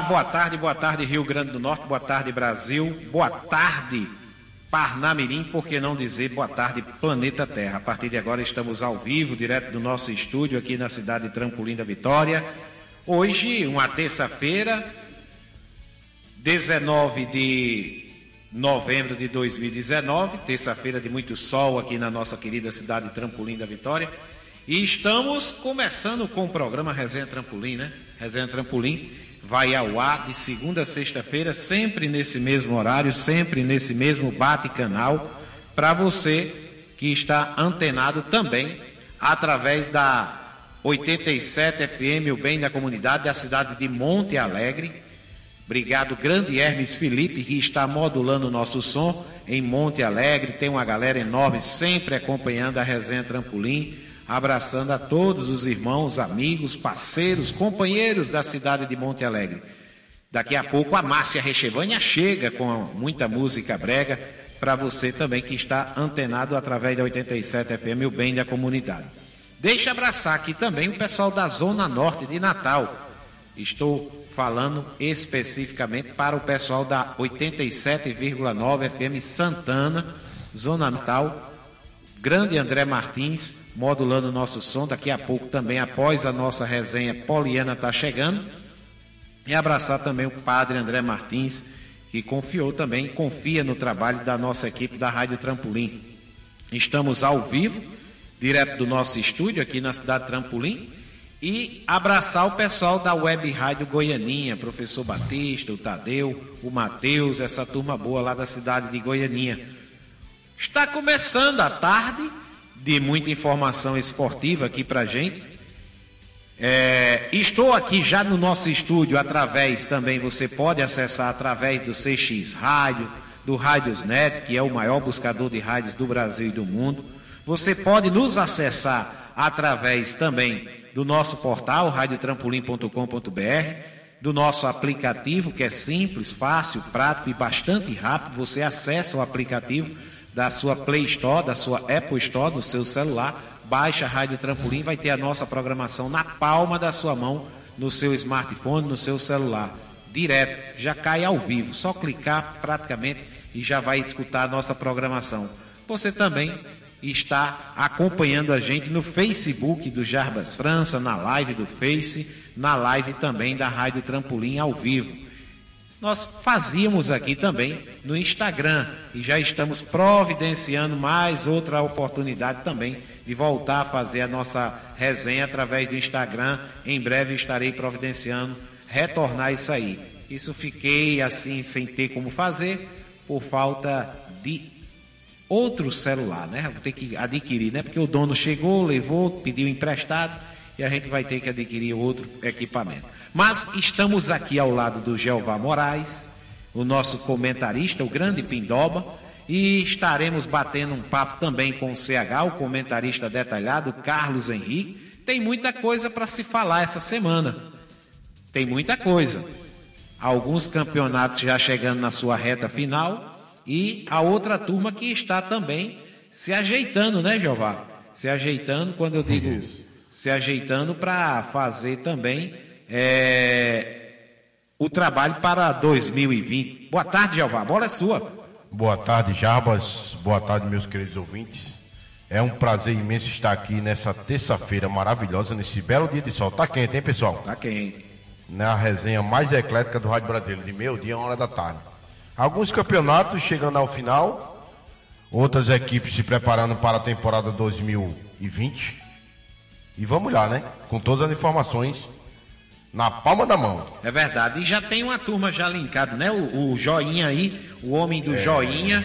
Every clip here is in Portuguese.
boa tarde, boa tarde Rio Grande do Norte, boa tarde Brasil, boa tarde Parnamirim, por que não dizer boa tarde Planeta Terra. A partir de agora estamos ao vivo, direto do nosso estúdio aqui na cidade de Trampolim da Vitória. Hoje, uma terça-feira, 19 de novembro de 2019, terça-feira de muito sol aqui na nossa querida cidade de Trampolim da Vitória. E estamos começando com o programa Resenha Trampolim, né? Resenha Trampolim vai ao ar de segunda a sexta-feira, sempre nesse mesmo horário, sempre nesse mesmo bate-canal, para você que está antenado também através da 87 FM, o bem da comunidade da cidade de Monte Alegre. Obrigado, grande Hermes Felipe, que está modulando o nosso som em Monte Alegre. Tem uma galera enorme sempre acompanhando a resenha Trampolim abraçando a todos os irmãos, amigos, parceiros, companheiros da cidade de Monte Alegre. Daqui a pouco a Márcia Rechevânia chega com muita música brega para você também que está antenado através da 87 FM, o bem da comunidade. Deixa abraçar aqui também o pessoal da Zona Norte de Natal. Estou falando especificamente para o pessoal da 87,9 FM Santana, Zona Natal, Grande André Martins, modulando o nosso som. Daqui a pouco também, após a nossa resenha, Poliana está chegando. E abraçar também o padre André Martins, que confiou também, confia no trabalho da nossa equipe da Rádio Trampolim. Estamos ao vivo, direto do nosso estúdio aqui na cidade Trampolim. E abraçar o pessoal da Web Rádio Goianinha, professor Batista, o Tadeu, o Matheus, essa turma boa lá da cidade de Goianinha. Está começando a tarde de muita informação esportiva aqui para gente. É, estou aqui já no nosso estúdio através também, você pode acessar através do CX Rádio, do Rádiosnet, que é o maior buscador de rádios do Brasil e do mundo. Você pode nos acessar através também do nosso portal, radiotrampolim.com.br, do nosso aplicativo, que é simples, fácil, prático e bastante rápido. Você acessa o aplicativo da sua Play Store, da sua Apple Store, do seu celular, baixa a Rádio Trampolim, vai ter a nossa programação na palma da sua mão, no seu smartphone, no seu celular, direto, já cai ao vivo, só clicar praticamente e já vai escutar a nossa programação. Você também está acompanhando a gente no Facebook do Jarbas França, na live do Face, na live também da Rádio Trampolim ao vivo nós fazíamos aqui também no Instagram e já estamos providenciando mais outra oportunidade também de voltar a fazer a nossa resenha através do Instagram. Em breve estarei providenciando retornar isso aí. Isso fiquei assim sem ter como fazer por falta de outro celular, né? Vou ter que adquirir, né? Porque o dono chegou, levou, pediu emprestado e a gente vai ter que adquirir outro equipamento. Mas estamos aqui ao lado do Jeová Moraes, o nosso comentarista, o grande Pindoba, e estaremos batendo um papo também com o CH, o comentarista detalhado, Carlos Henrique. Tem muita coisa para se falar essa semana. Tem muita coisa. Alguns campeonatos já chegando na sua reta final e a outra turma que está também se ajeitando, né, Jeová? Se ajeitando, quando eu digo Isso. Se ajeitando para fazer também é, o trabalho para 2020. Boa tarde, Jeová. A bola é sua. Boa tarde, Jarbas. Boa tarde, meus queridos ouvintes. É um prazer imenso estar aqui nessa terça-feira maravilhosa, nesse belo dia de sol. Tá quente, hein, pessoal? Tá quente. Na resenha mais eclética do Rádio Brasileiro, de meio dia a uma hora da tarde. Alguns campeonatos chegando ao final, outras equipes se preparando para a temporada 2020. E vamos lá, né? Com todas as informações na palma da mão. É verdade. E já tem uma turma já linkada, né? O, o Joinha aí, o homem do é. Joinha,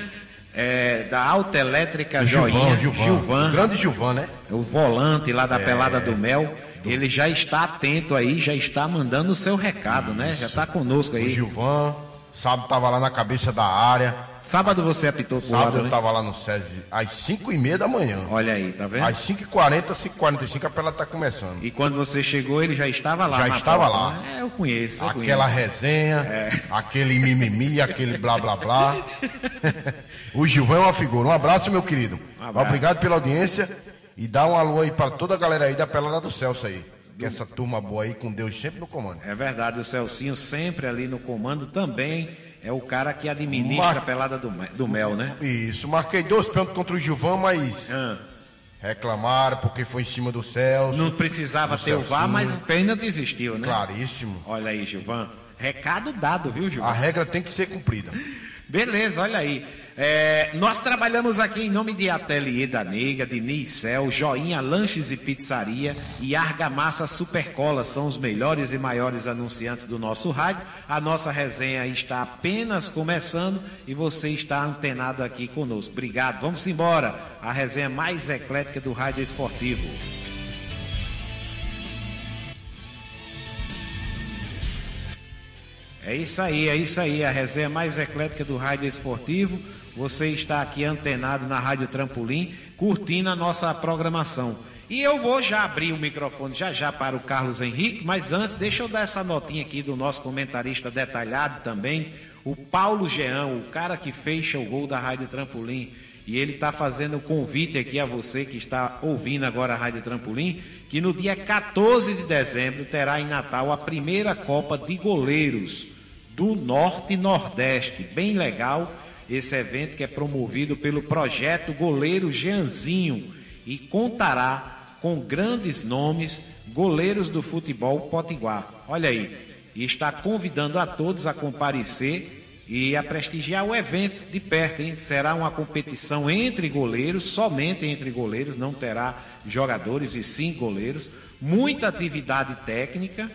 é, da Alta Elétrica Joinha. Gilvan, Gilvan. O grande Gilvan, né? O volante lá da é. Pelada do Mel. Ele já está atento aí, já está mandando o seu recado, Isso. né? Já está conosco aí. O Gilvan, sábado estava lá na cabeça da área. Sábado você apitou por Sábado lado, eu estava né? lá no SESI às 5 e meia da manhã. Olha aí, tá vendo? Às 5h40, 5h45 a pela está começando. E quando você chegou, ele já estava lá. Já estava porta, lá. Né? É, eu conheço. Eu Aquela conheço. resenha, é. aquele mimimi, aquele blá blá blá. o Gilvão é uma figura. Um abraço, meu querido. Um abraço. Obrigado pela audiência. E dá um alô aí para toda a galera aí da Pelada do Celso aí. Que essa turma boa aí, com Deus sempre no comando. É verdade, o Celcinho sempre ali no comando também é o cara que administra Mar... a pelada do, do mel, né? Isso, marquei dois pontos contra o Gilvão, mas. Ah. Reclamaram porque foi em cima do Celso. Não precisava ter o VAR, mas o Pena desistiu, né? Claríssimo. Olha aí, Gilvão. Recado dado, viu, Gilvão? A regra tem que ser cumprida. Beleza, olha aí. É, nós trabalhamos aqui em nome de Ateliê da Nega, de Nicel, Joinha Lanches e Pizzaria e Argamassa Supercola. São os melhores e maiores anunciantes do nosso rádio. A nossa resenha está apenas começando e você está antenado aqui conosco. Obrigado. Vamos embora. A resenha mais eclética do rádio esportivo. É isso aí, é isso aí, a resenha mais eclética do rádio esportivo. Você está aqui antenado na Rádio Trampolim, curtindo a nossa programação. E eu vou já abrir o microfone já já para o Carlos Henrique, mas antes deixa eu dar essa notinha aqui do nosso comentarista detalhado também, o Paulo Jean, o cara que fecha o gol da Rádio Trampolim. E ele está fazendo o convite aqui a você que está ouvindo agora a Rádio Trampolim, que no dia 14 de dezembro terá em Natal a primeira Copa de Goleiros do Norte e Nordeste. Bem legal esse evento que é promovido pelo projeto Goleiro Jeanzinho e contará com grandes nomes, goleiros do futebol potiguar. Olha aí, e está convidando a todos a comparecer e a prestigiar o evento de perto, hein? Será uma competição entre goleiros, somente entre goleiros, não terá jogadores e sim goleiros. Muita atividade técnica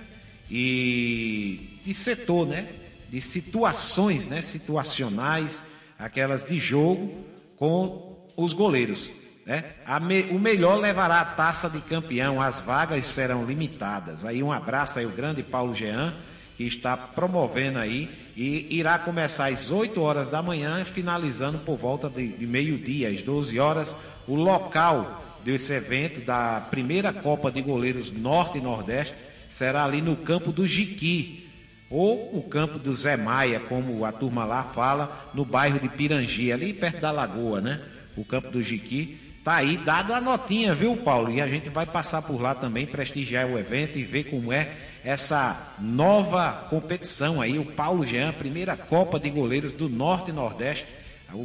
e de setor, né? De situações, né? Situacionais aquelas de jogo com os goleiros. Né? Me, o melhor levará a taça de campeão, as vagas serão limitadas. Aí um abraço aí o grande Paulo Jean, que está promovendo aí e irá começar às 8 horas da manhã, finalizando por volta de, de meio-dia, às 12 horas. O local desse evento da primeira Copa de Goleiros Norte e Nordeste será ali no campo do Jiqui, ou o campo do Zé Maia, como a turma lá fala, no bairro de Pirangi, ali perto da lagoa, né? O campo do Jiqui. Tá aí dado a notinha, viu, Paulo? E a gente vai passar por lá também, prestigiar o evento e ver como é essa nova competição aí. O Paulo Jean, primeira Copa de Goleiros do Norte e Nordeste,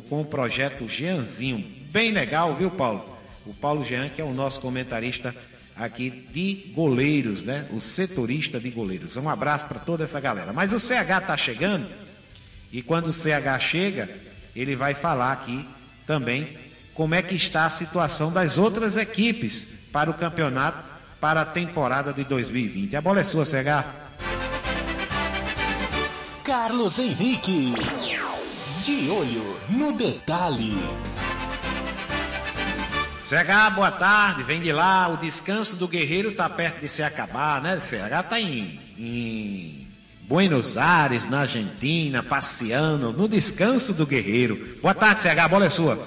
com o projeto Jeanzinho. Bem legal, viu, Paulo? O Paulo Jean, que é o nosso comentarista aqui de goleiros, né? O setorista de goleiros. Um abraço para toda essa galera. Mas o CH está chegando e quando o CH chega, ele vai falar aqui também como é que está a situação das outras equipes para o campeonato para a temporada de 2020. A bola é sua, CH. Carlos Henrique. De olho no detalhe. CH, boa tarde, vem de lá. O descanso do guerreiro está perto de se acabar, né? CH está em, em Buenos Aires, na Argentina, passeando, no descanso do guerreiro. Boa tarde, CH, a bola é sua.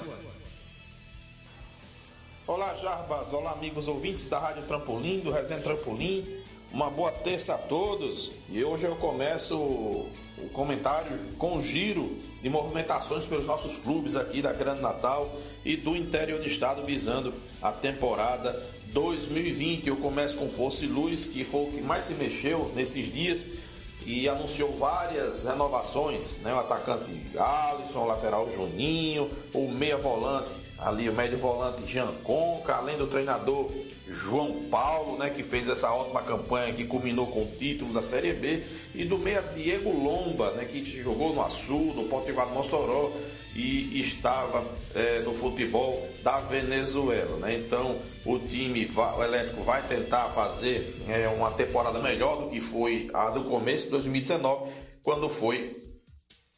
Olá, Jarbas. Olá, amigos ouvintes da Rádio Trampolim, do Resenha Trampolim. Uma boa terça a todos. E hoje eu começo o comentário com giro de movimentações pelos nossos clubes aqui da Grande Natal e do interior do estado visando a temporada 2020. Eu começo com Força e Luz, que foi o que mais se mexeu nesses dias e anunciou várias renovações, né? O atacante Alisson, o lateral Juninho, o meia volante ali, o médio volante Jean Conca, além do treinador João Paulo, né, que fez essa ótima campanha que culminou com o título da Série B, e do meia Diego Lomba, né, que jogou no Açu, no Potiguar do Mossoró e estava é, no futebol da Venezuela. Né? Então o time, o elétrico vai tentar fazer é, uma temporada melhor do que foi a do começo de 2019, quando foi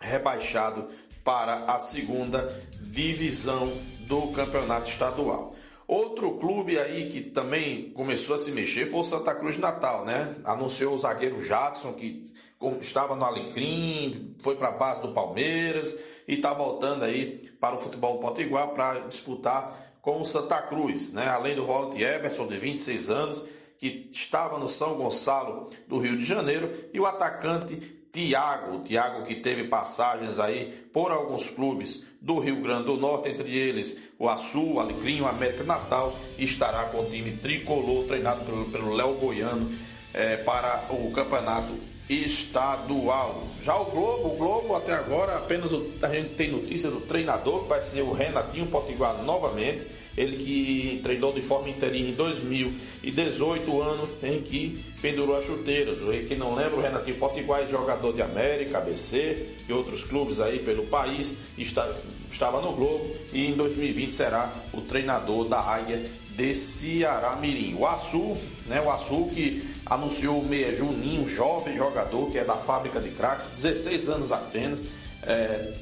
rebaixado para a segunda divisão do campeonato estadual. Outro clube aí que também começou a se mexer foi o Santa Cruz de Natal, né? Anunciou o zagueiro Jadson, que estava no Alecrim, foi para a base do Palmeiras e está voltando aí para o futebol potiguar para disputar com o Santa Cruz, né? Além do volante Emerson, de 26 anos, que estava no São Gonçalo do Rio de Janeiro, e o atacante Tiago, Tiago que teve passagens aí por alguns clubes do Rio Grande do Norte, entre eles o Açu, Alecrim, o América Natal, estará com o time tricolor treinado pelo Léo Goiano é, para o campeonato estadual. Já o Globo, o Globo até agora apenas o, a gente tem notícia do treinador, que vai ser o Renatinho Potiguar novamente. Ele que treinou de forma interina em 2018, ano em que pendurou as chuteiras. Quem não lembra, o Renatinho Potiguar é jogador de América, ABC e outros clubes aí pelo país, está, estava no Globo e em 2020 será o treinador da Águia de Ceará Mirim. O Açu, né, o Açu que anunciou o meia Juninho, jovem jogador que é da fábrica de craques, 16 anos apenas. É,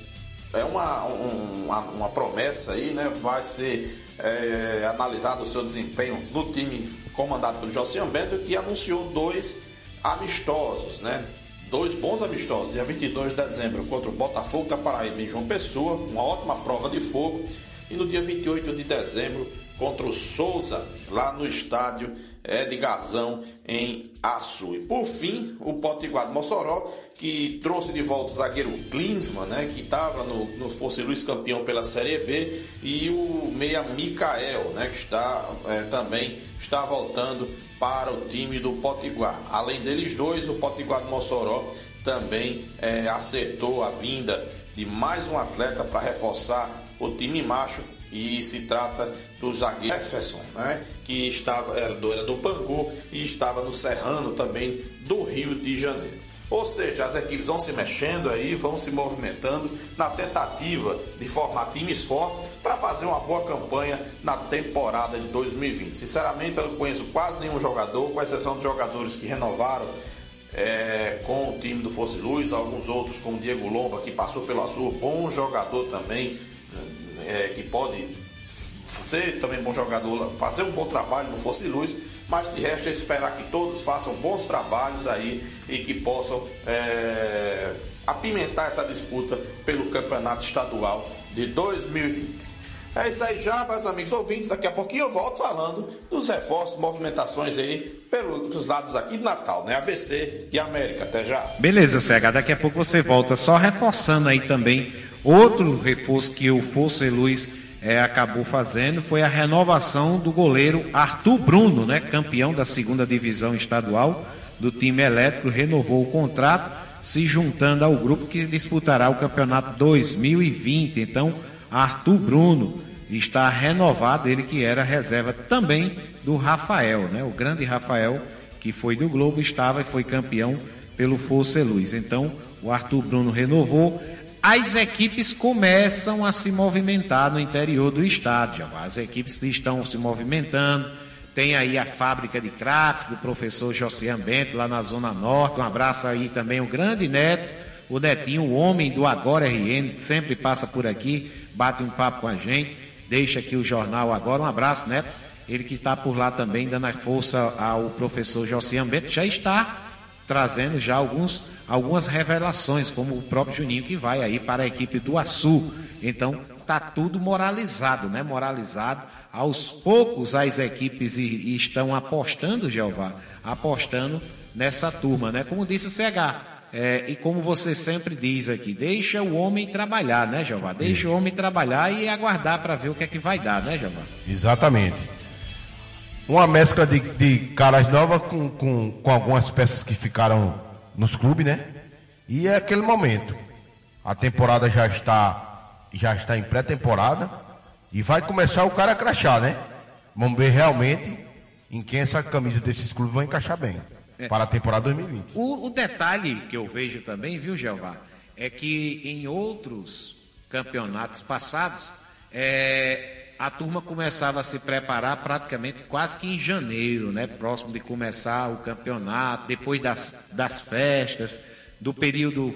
é uma, um, uma, uma, promessa aí, né? Vai ser é, analisado o seu desempenho no time comandado pelo Josian Bento, que anunciou dois amistosos, né? Dois bons amistosos, dia 22 de dezembro contra o Botafogo da Paraíba em João Pessoa, uma ótima prova de fogo, e no dia 28 de dezembro contra o Souza, lá no estádio é, de Gazão, em Açu. E por fim, o Potiguar de Mossoró, que trouxe de volta o zagueiro Klinsmann, né, que estava no, no Fosse Luiz campeão pela Série B, e o meia Mikael, né, que está é, também está voltando para o time do Potiguar. Além deles dois, o Potiguar de Mossoró também é, acertou a vinda de mais um atleta para reforçar o time macho e se trata do zagueiro Jefferson, né, que estava, era do, era do Bangu e estava no Serrano também do Rio de Janeiro. Ou seja, as equipes vão se mexendo aí, vão se movimentando na tentativa de formar times fortes para fazer uma boa campanha na temporada de 2020. Sinceramente, eu não conheço quase nenhum jogador, com exceção de jogadores que renovaram é, com o time do Fosse Luz, alguns outros, como Diego Lomba, que passou pelo Azul, bom jogador também, é, que pode ser também bom jogador, fazer um bom trabalho no Fosse Luz, mas de resto é esperar que todos façam bons trabalhos aí e que possam é, apimentar essa disputa pelo campeonato estadual de 2020. É isso aí já, meus amigos ouvintes. Daqui a pouquinho eu volto falando dos reforços, movimentações aí pelos lados aqui de Natal, né? ABC e América. Até já. Beleza, CH. Daqui a pouco você volta. Só reforçando aí também Outro reforço que o Força Luz é, acabou fazendo foi a renovação do goleiro Arthur Bruno, né, campeão da segunda divisão estadual do time elétrico, renovou o contrato, se juntando ao grupo que disputará o campeonato 2020. Então, Arthur Bruno está renovado, ele que era reserva também do Rafael, né, o grande Rafael, que foi do Globo, estava e foi campeão pelo Força Luz. Então, o Arthur Bruno renovou as equipes começam a se movimentar no interior do estádio. As equipes estão se movimentando. Tem aí a fábrica de craques do professor Josian Bento, lá na Zona Norte. Um abraço aí também o grande neto, o Netinho, o homem do Agora RN, sempre passa por aqui, bate um papo com a gente, deixa aqui o jornal agora. Um abraço, neto. Ele que está por lá também, dando a força ao professor Josian Bento, já está trazendo já alguns, algumas revelações, como o próprio Juninho que vai aí para a equipe do Açu. Então, tá tudo moralizado, né? Moralizado. Aos poucos as equipes e, e estão apostando, Jeová, apostando nessa turma, né? Como disse o CH, é, e como você sempre diz aqui, deixa o homem trabalhar, né, Jeová? Deixa Isso. o homem trabalhar e aguardar para ver o que é que vai dar, né, Jeová? Exatamente uma mescla de, de caras novas com, com, com algumas peças que ficaram nos clubes, né? E é aquele momento. A temporada já está, já está em pré-temporada e vai começar o cara a crachar, né? Vamos ver realmente em quem essa camisa desses clubes vai encaixar bem é. para a temporada 2020. O, o detalhe que eu vejo também, viu, Jeová, é que em outros campeonatos passados, é, a turma começava a se preparar praticamente quase que em janeiro, né? Próximo de começar o campeonato, depois das, das festas, do período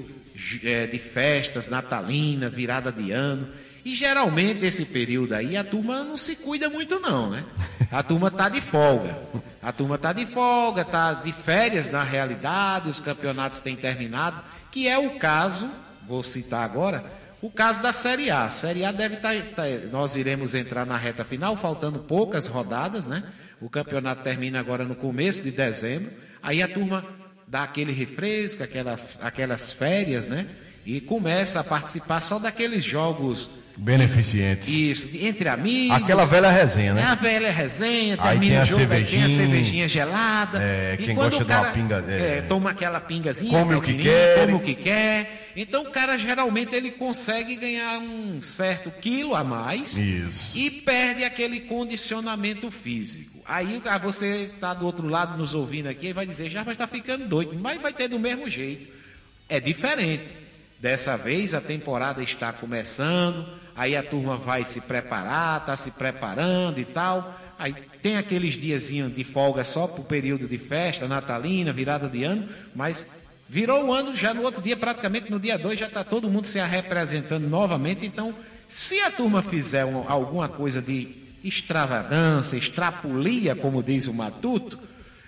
é, de festas natalina, virada de ano. E geralmente esse período aí a turma não se cuida muito não, né? A turma tá de folga. A turma tá de folga, tá de férias na realidade, os campeonatos têm terminado, que é o caso, vou citar agora, o caso da Série A. A Série A deve estar. Tá, tá, nós iremos entrar na reta final, faltando poucas rodadas, né? O campeonato termina agora no começo de dezembro. Aí a turma dá aquele refresco, aquela, aquelas férias, né? E começa a participar só daqueles jogos Beneficentes. isso, entre amigos. Aquela velha resenha, É né? a velha resenha, Aí termina tem a o jogo, aí tem a cervejinha. cervejinha gelada. É, e quem quando gosta o de uma pinga- é. é, toma aquela pingazinha, Come o que quer. come o que quer. Então o cara geralmente ele consegue ganhar um certo quilo a mais Isso. e perde aquele condicionamento físico. Aí ah, você está do outro lado nos ouvindo aqui e vai dizer, já vai estar ficando doido, mas vai ter do mesmo jeito. É diferente. Dessa vez a temporada está começando, aí a turma vai se preparar, está se preparando e tal. Aí tem aqueles diazinhos de folga só para o período de festa, natalina, virada de ano, mas virou o ano já no outro dia, praticamente no dia 2, já está todo mundo se representando novamente. Então, se a turma fizer um- alguma coisa de extravagância, extrapolia, como diz o Matuto,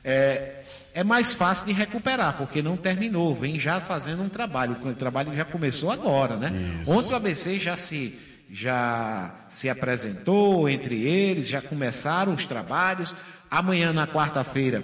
é, é mais fácil de recuperar, porque não terminou, vem já fazendo um trabalho. O trabalho já começou agora, né? Ontem o ABC já se, já se apresentou entre eles, já começaram os trabalhos. Amanhã, na quarta-feira,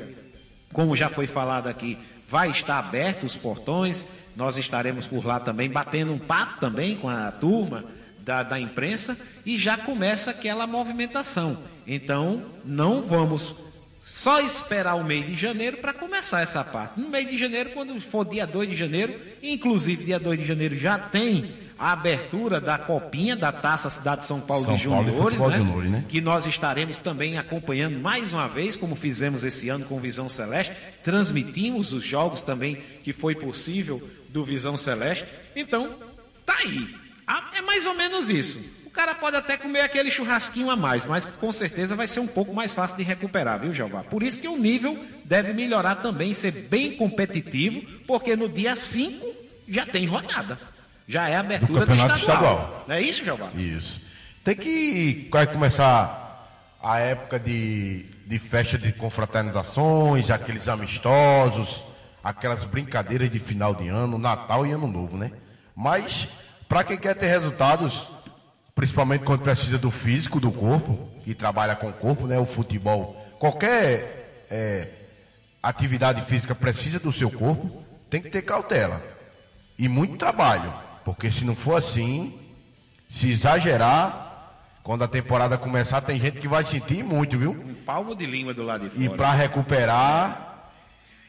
como já foi falado aqui, vai estar aberto os portões. Nós estaremos por lá também, batendo um papo também com a turma da, da imprensa e já começa aquela movimentação. Então, não vamos só esperar o mês de janeiro para começar essa parte. No mês de janeiro, quando for dia 2 de janeiro, inclusive dia 2 de janeiro já tem a abertura da copinha da Taça Cidade de São Paulo São de Juniores, né? Juniores, né? que nós estaremos também acompanhando mais uma vez, como fizemos esse ano com Visão Celeste, transmitimos os jogos também que foi possível do Visão Celeste. Então, tá aí. Ah, É mais ou menos isso. O cara pode até comer aquele churrasquinho a mais, mas com certeza vai ser um pouco mais fácil de recuperar, viu, Jeová? Por isso que o nível deve melhorar também, ser bem competitivo, porque no dia 5 já tem rodada. Já é a abertura do, Campeonato estadual. Estadual. Não é isso, Jeová? Isso. Tem que vai começar a época de, de festa de confraternizações, aqueles amistosos, aquelas brincadeiras de final de ano, Natal e Ano Novo, né? Mas, para quem quer ter resultados, principalmente quando precisa do físico do corpo, que trabalha com o corpo, né? O futebol, qualquer é, atividade física precisa do seu corpo, tem que ter cautela e muito trabalho, porque se não for assim, se exagerar, quando a temporada começar, tem gente que vai sentir muito, viu? Um palmo de língua do lado de E fora. para recuperar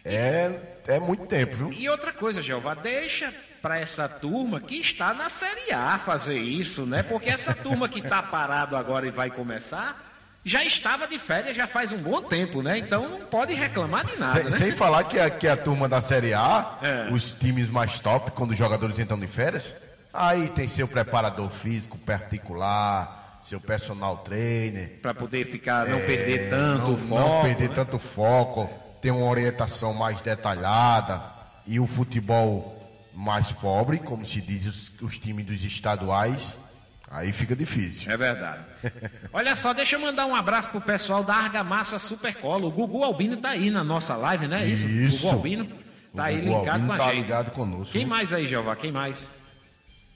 é, é muito tempo, viu? E outra coisa, Jeová, deixa para essa turma que está na Série A fazer isso, né? Porque essa turma que está parado agora e vai começar, já estava de férias já faz um bom tempo, né? Então não pode reclamar de nada, Sem, né? sem falar que a, que a turma da Série A, É. os times mais top, quando os jogadores entram de férias, aí tem seu preparador físico particular, seu personal trainer. Para poder ficar, não perder tanto É, não, o foco. Não perder né? tanto foco, ter uma orientação mais detalhada e o futebol mais pobre, como se diz os, os times dos estaduais, aí fica difícil. É verdade. Olha só, deixa eu mandar um abraço pro pessoal da Argamassa Supercola. O Gugu Albino tá aí na nossa live, né? Isso. Isso. Gugu Albino tá O aí Gugu linkado Albino com a tá gente. ligado conosco, Quem mais aí, Jeová? Quem mais?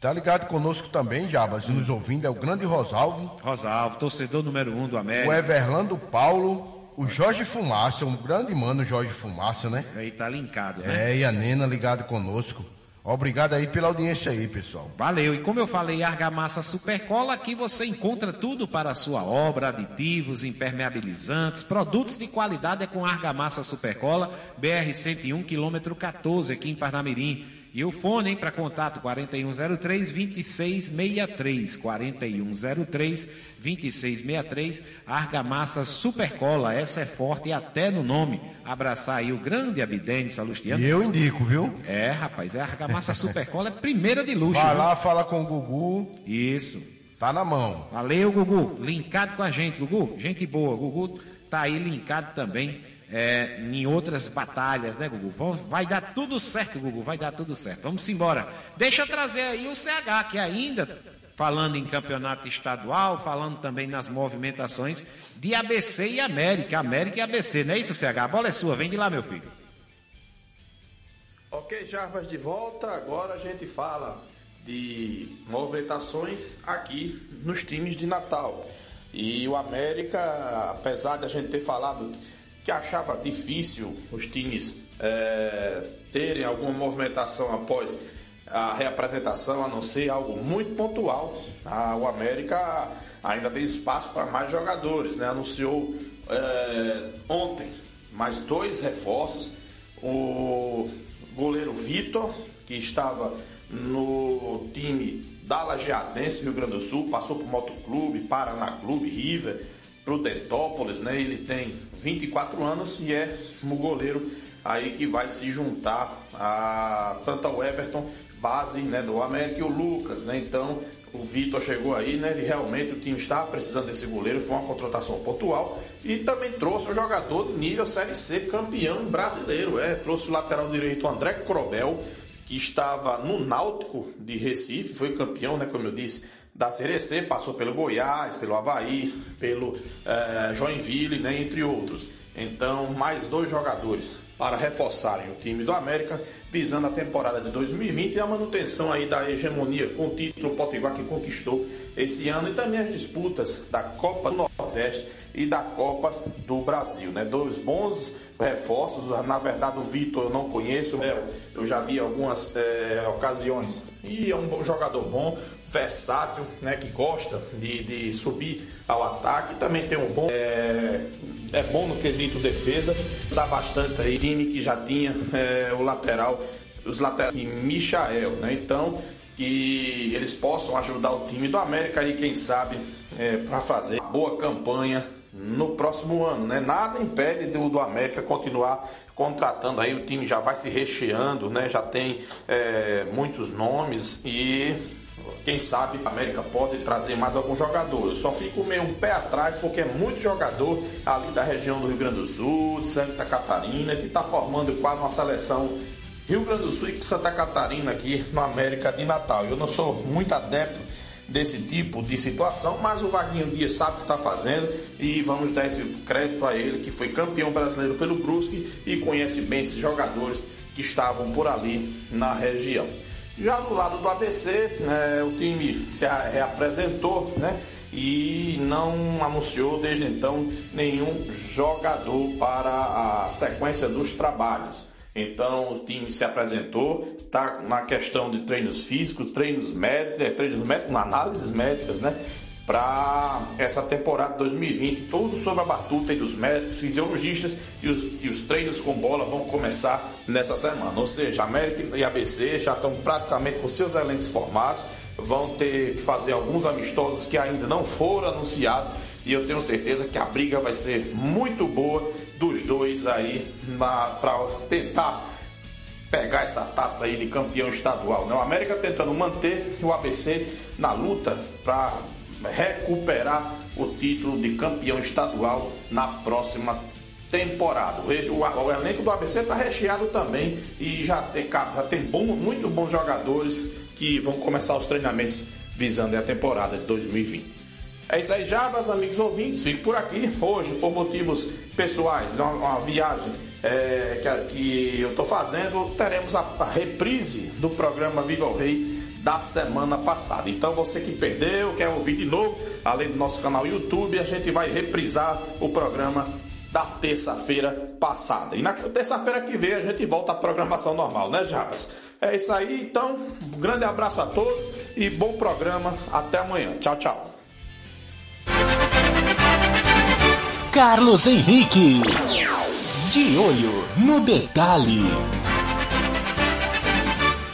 Tá ligado conosco também, Jabas, nos ouvindo, é o grande Rosalvo, Rosalvo, torcedor número um do América. o Everlando Paulo, o Jorge Fumaça, um grande mano Jorge Fumaça, né? Aí tá linkado, né? É, e a Nena ligado conosco. Obrigado aí pela audiência aí, pessoal. Valeu. E como eu falei, Argamassa Supercola, aqui você encontra tudo para a sua obra, aditivos, impermeabilizantes, produtos de qualidade é com Argamassa Supercola, BR 101, quilômetro 14, aqui em Parnamirim. E o fone, hein, para contato 4103 2663, 4103 2663, Argamassa Supercola, essa é forte até no nome. Abraçar aí o grande Abidene Salustiano. E eu indico, viu? É, rapaz, é Argamassa Supercola é primeira de luxo. Vai viu? lá, fala com o Gugu, Isso. tá na mão. Valeu, Gugu. Linkado com a gente, Gugu. Gente boa. Gugu tá aí linkado também é, em outras batalhas, né, Gugu? Vamos- vai dar tudo certo, Gugu. Vai dar tudo certo. Vamos embora. Deixa eu trazer aí o CH, que ainda, falando em campeonato estadual, falando também nas movimentações de ABC e América. América e ABC, não é isso, CH? A bola é sua. Vem de lá, meu filho. Ok, Jarbas de volta. Agora a gente fala de movimentações aqui nos times de Natal. E o América, apesar de a gente ter falado que achava difícil os times é, terem alguma movimentação após a reapresentação, a não ser algo muito pontual. Ah, o América ainda tem espaço para mais jogadores, né? Anunciou é, ontem mais dois reforços. O goleiro Vitor, que estava no time da Lajeadense, Rio Grande do Sul, passou para o Motoclube, Paraná Clube, River, Prudentópolis, né? Ele tem 24 anos e é o goleiro aí que vai se juntar a tanto ao Everton, base né, do América e o Lucas, né? Então o Vitor chegou aí, né? E realmente o time está precisando desse goleiro, foi uma contratação pontual e também trouxe um jogador de nível Série C, campeão brasileiro, é, trouxe o lateral direito André Crobel, que estava no Náutico de Recife, foi campeão, né, como eu disse, da Série C, passou pelo Goiás, pelo Havaí, pelo é, Joinville, né, entre outros. Então, mais dois jogadores para reforçarem o time do América, visando a temporada de 2020 e a manutenção aí da hegemonia com o título Potiguar que conquistou esse ano e também as disputas da Copa do Nordeste e da Copa do Brasil, né? Dois bons reforços, na verdade o Vitor eu não conheço, né? eu já vi algumas é, ocasiões e é um jogador bom, versátil, né? Que gosta de, de subir ao ataque, também tem um bom é, é bom no quesito defesa, dá bastante aí. Time que já tinha é, o lateral, os laterais e Michael, né? Então, que eles possam ajudar o time do América e quem sabe é, para fazer boa campanha no próximo ano, né? Nada impede do, do América continuar contratando aí, o time já vai se recheando, né? Já tem é, muitos nomes e quem sabe a América pode trazer mais algum jogador. Eu só fico meio um pé atrás porque é muito jogador ali da região do Rio Grande do Sul, de Santa Catarina, que está formando quase uma seleção Rio Grande do Sul e Santa Catarina aqui na América de Natal. Eu não sou muito adepto desse tipo de situação, mas o Vaguinho Dias sabe o que está fazendo e vamos dar esse crédito a ele, que foi campeão brasileiro pelo Brusque e conhece bem esses jogadores que estavam por ali na região. Já do lado do ABC, né, o time se reapresentou né, e não anunciou desde então nenhum jogador para a sequência dos trabalhos. Então o time se apresentou, está na questão de treinos físicos, treinos médicos, é, treinos médicos, análises médicas, né? Para essa temporada 2020, tudo sobre a batuta dos médicos, fisiologistas e os, e os, treinos com bola vão começar nessa semana. Ou seja, América e ABC já estão praticamente com seus elencos formados, vão ter que fazer alguns amistosos que ainda não foram anunciados e eu tenho certeza que a briga vai ser muito boa dos dois aí para tentar pegar essa taça aí de campeão estadual. Né? O América tentando manter o ABC na luta para recuperar o título de campeão estadual na próxima temporada. O, o, elenco do ABC está recheado também e já tem, já tem bom, muito bons jogadores que vão começar os treinamentos visando a temporada de 2020. É isso aí, já, meus amigos ouvintes. Fico por aqui hoje, por motivos pessoais, uma, uma viagem é, que, que, eu estou fazendo. Teremos a, a reprise do programa Viva o Rei da semana passada. Então você que perdeu, quer ouvir de novo, além do nosso canal YouTube, a gente vai reprisar o programa da terça-feira passada. E na terça-feira que vem a gente volta à programação normal, né, Jabas? É isso aí, então, um grande abraço a todos e bom programa. Até amanhã. Tchau, tchau. Carlos Henrique. De olho no detalhe.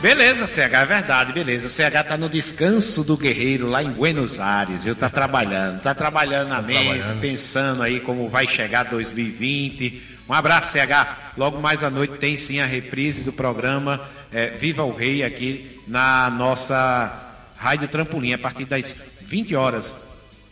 Beleza, CH, é verdade, beleza. O CH tá no descanso do guerreiro lá em Buenos Aires, viu? Tá trabalhando, tá trabalhando na tá mente, trabalhando. pensando aí como vai chegar 2020. Um abraço, CH. Logo mais à noite tem sim a reprise do programa é, Viva o Rei aqui na nossa Rádio Trampolim, a partir das 20 horas,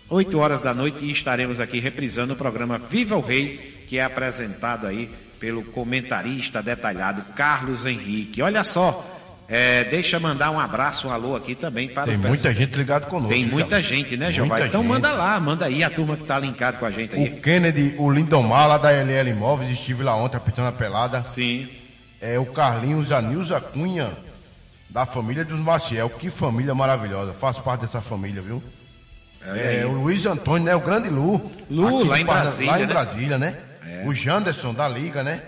8 horas da noite, e estaremos aqui reprisando o programa Viva o Rei, que é apresentado aí pelo comentarista detalhado Carlos Henrique. Olha só, é, deixa mandar um abraço, um alô aqui também para Tem muita gente ligado conosco. Tem muita gente, né, Giovanni? Então gente. manda lá, manda aí a turma que está linkado com a gente aí. O Kennedy, o Lindomar lá da LL Imóveis, estive lá ontem apitando a pelada. Sim. É o Carlinhos Anilza Cunha, da família dos Maciel. Que família maravilhosa. Faço parte dessa família, viu? É, é o Luiz Antônio, né? O grande Lu. Lu, lá em Brasília. Lá em né? Brasília, né? É. O Janderson da Liga, né?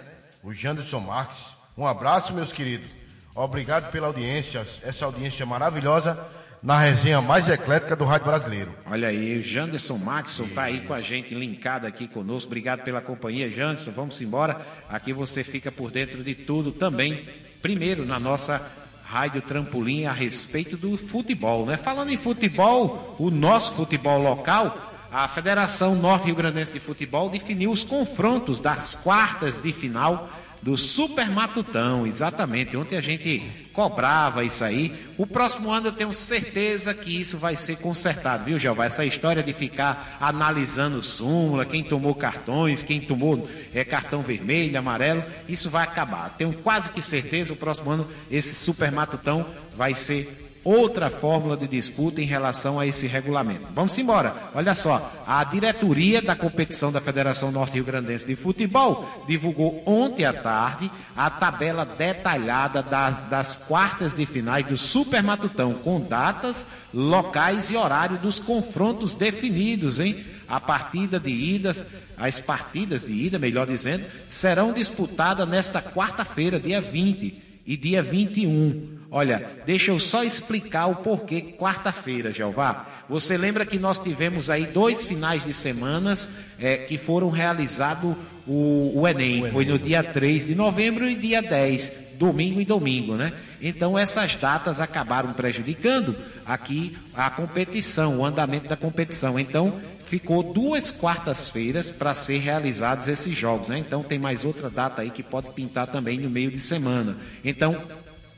o Janderson Marques. Um abraço, meus queridos. Obrigado pela audiência, essa audiência maravilhosa na resenha mais eclética do Rádio Brasileiro. Olha aí, o Janderson Maxson está aí com a gente, linkado aqui conosco. Obrigado pela companhia, Janderson. Vamos embora. Aqui você fica por dentro de tudo também. Primeiro, na nossa Rádio Trampolim a respeito do futebol, né? Falando em futebol, o nosso futebol local, a Federação Norte Rio Grandense de Futebol definiu os confrontos das quartas de final do Super Matutão, exatamente. Ontem a gente cobrava isso aí. O próximo ano eu tenho certeza que isso vai ser consertado, viu, Jeová? Essa história de ficar analisando súmula, quem tomou cartões, quem tomou é, cartão vermelho, amarelo, isso vai acabar. Tenho quase que certeza, o próximo ano esse Super Matutão vai ser outra fórmula de disputa em relação a esse regulamento. Vamos embora. Olha só, a diretoria da competição da Federação Norte Rio Grandense de Futebol divulgou ontem à tarde a tabela detalhada das, das quartas de finais do Super Matutão, com datas, locais e horário dos confrontos definidos, hein? A partida de idas, as partidas de ida, melhor dizendo, serão disputadas nesta quarta-feira, dia 20 e dia 21. Olha, deixa eu só explicar o porquê quarta-feira, Jeová. Você lembra que nós tivemos aí dois finais de semanas é, que foram realizados o, o, Enem. Foi no dia 3 de novembro e dia 10, domingo e domingo, né? Então essas datas acabaram prejudicando aqui a competição, o andamento da competição. Então ficou duas quartas-feiras para ser realizados esses jogos, né? Então tem mais outra data aí que pode pintar também no meio de semana. Então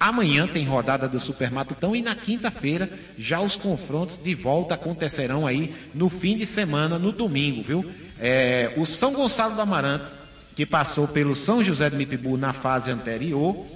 Amanhã tem rodada do Super Matutão e na quinta-feira já os confrontos de volta acontecerão aí no fim de semana, no domingo, viu? É, o São Gonçalo do Amaranto, que passou pelo São José de Mipibu na fase anterior,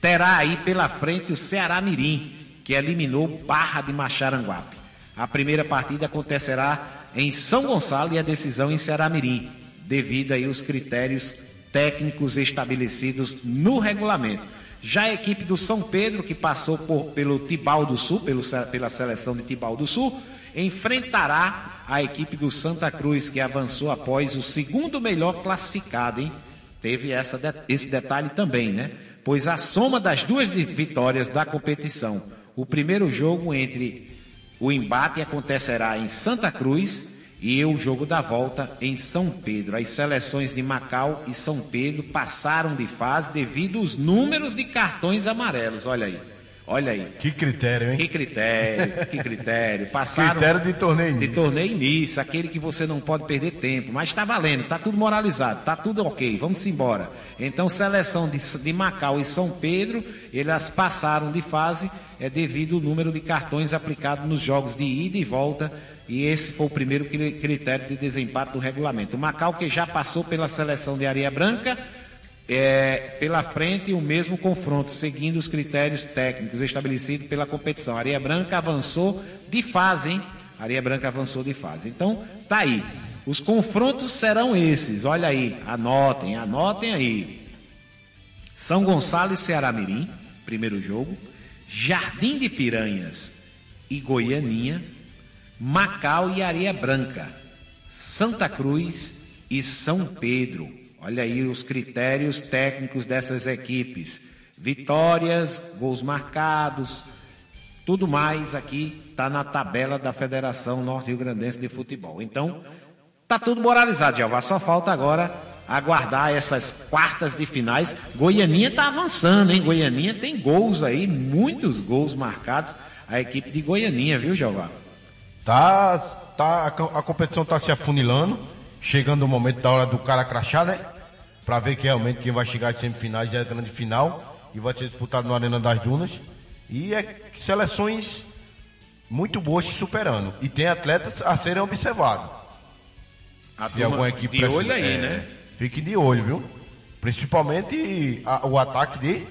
terá aí pela frente o Ceará Mirim, que eliminou Barra de Macharanguape. A primeira partida acontecerá em São Gonçalo e a decisão em Ceará Mirim, devido aí aos critérios técnicos estabelecidos no regulamento. Já a equipe do São Pedro, que passou por, pelo Tibau do Sul, pelo, pela seleção de Tibau do Sul, enfrentará a equipe do Santa Cruz, que avançou após o segundo melhor classificado, hein? Teve essa, esse detalhe também, né? Pois a soma das duas vitórias da competição, o primeiro jogo entre o embate acontecerá em Santa Cruz e o jogo da volta em São Pedro. As seleções de Macau e São Pedro passaram de fase devido aos números de cartões amarelos. Olha aí. Olha aí. Que critério, hein? Que critério, que critério. Passaram critério de torneio início. De torneio início, aquele que você não pode perder tempo. Mas está valendo, está tudo moralizado, está tudo ok, vamos embora. Então, seleção de, de Macau e São Pedro, elas passaram de fase é, devido ao número de cartões aplicados nos jogos de ida e volta e esse foi o primeiro critério de desempate do regulamento. O Macau, que já passou pela seleção de Areia Branca, é, pela frente o mesmo confronto, seguindo os critérios técnicos estabelecidos pela competição. Areia Branca avançou de fase, hein? Areia Branca avançou de fase. Então, tá aí. Os confrontos serão esses. Olha aí, anotem, anotem aí. São Gonçalo e Ceará Mirim, primeiro jogo. Jardim de Piranhas e Goianinha, Macau e Areia Branca, Santa Cruz e São Pedro. Olha aí os critérios técnicos dessas equipes: vitórias, gols marcados, tudo mais aqui está na tabela da Federação Norte Rio Grandense de Futebol. Então, tá tudo moralizado, Jeová. Só falta agora aguardar essas quartas de finais. Goianinha está avançando, hein? Goianinha tem gols aí, muitos gols marcados. A equipe de Goianinha, viu, Jeová? Tá, tá, a, competição está se afunilando, chegando o momento da hora do cara crachar, né? Para ver que realmente quem vai chegar às semifinais já é a grande final e vai ser disputado na Arena das Dunas. E é seleções muito boas se superando. E tem atletas a serem observados. A se alguma equipe de olho aí, é, né? Fique de olho, viu? Principalmente a, o ataque de...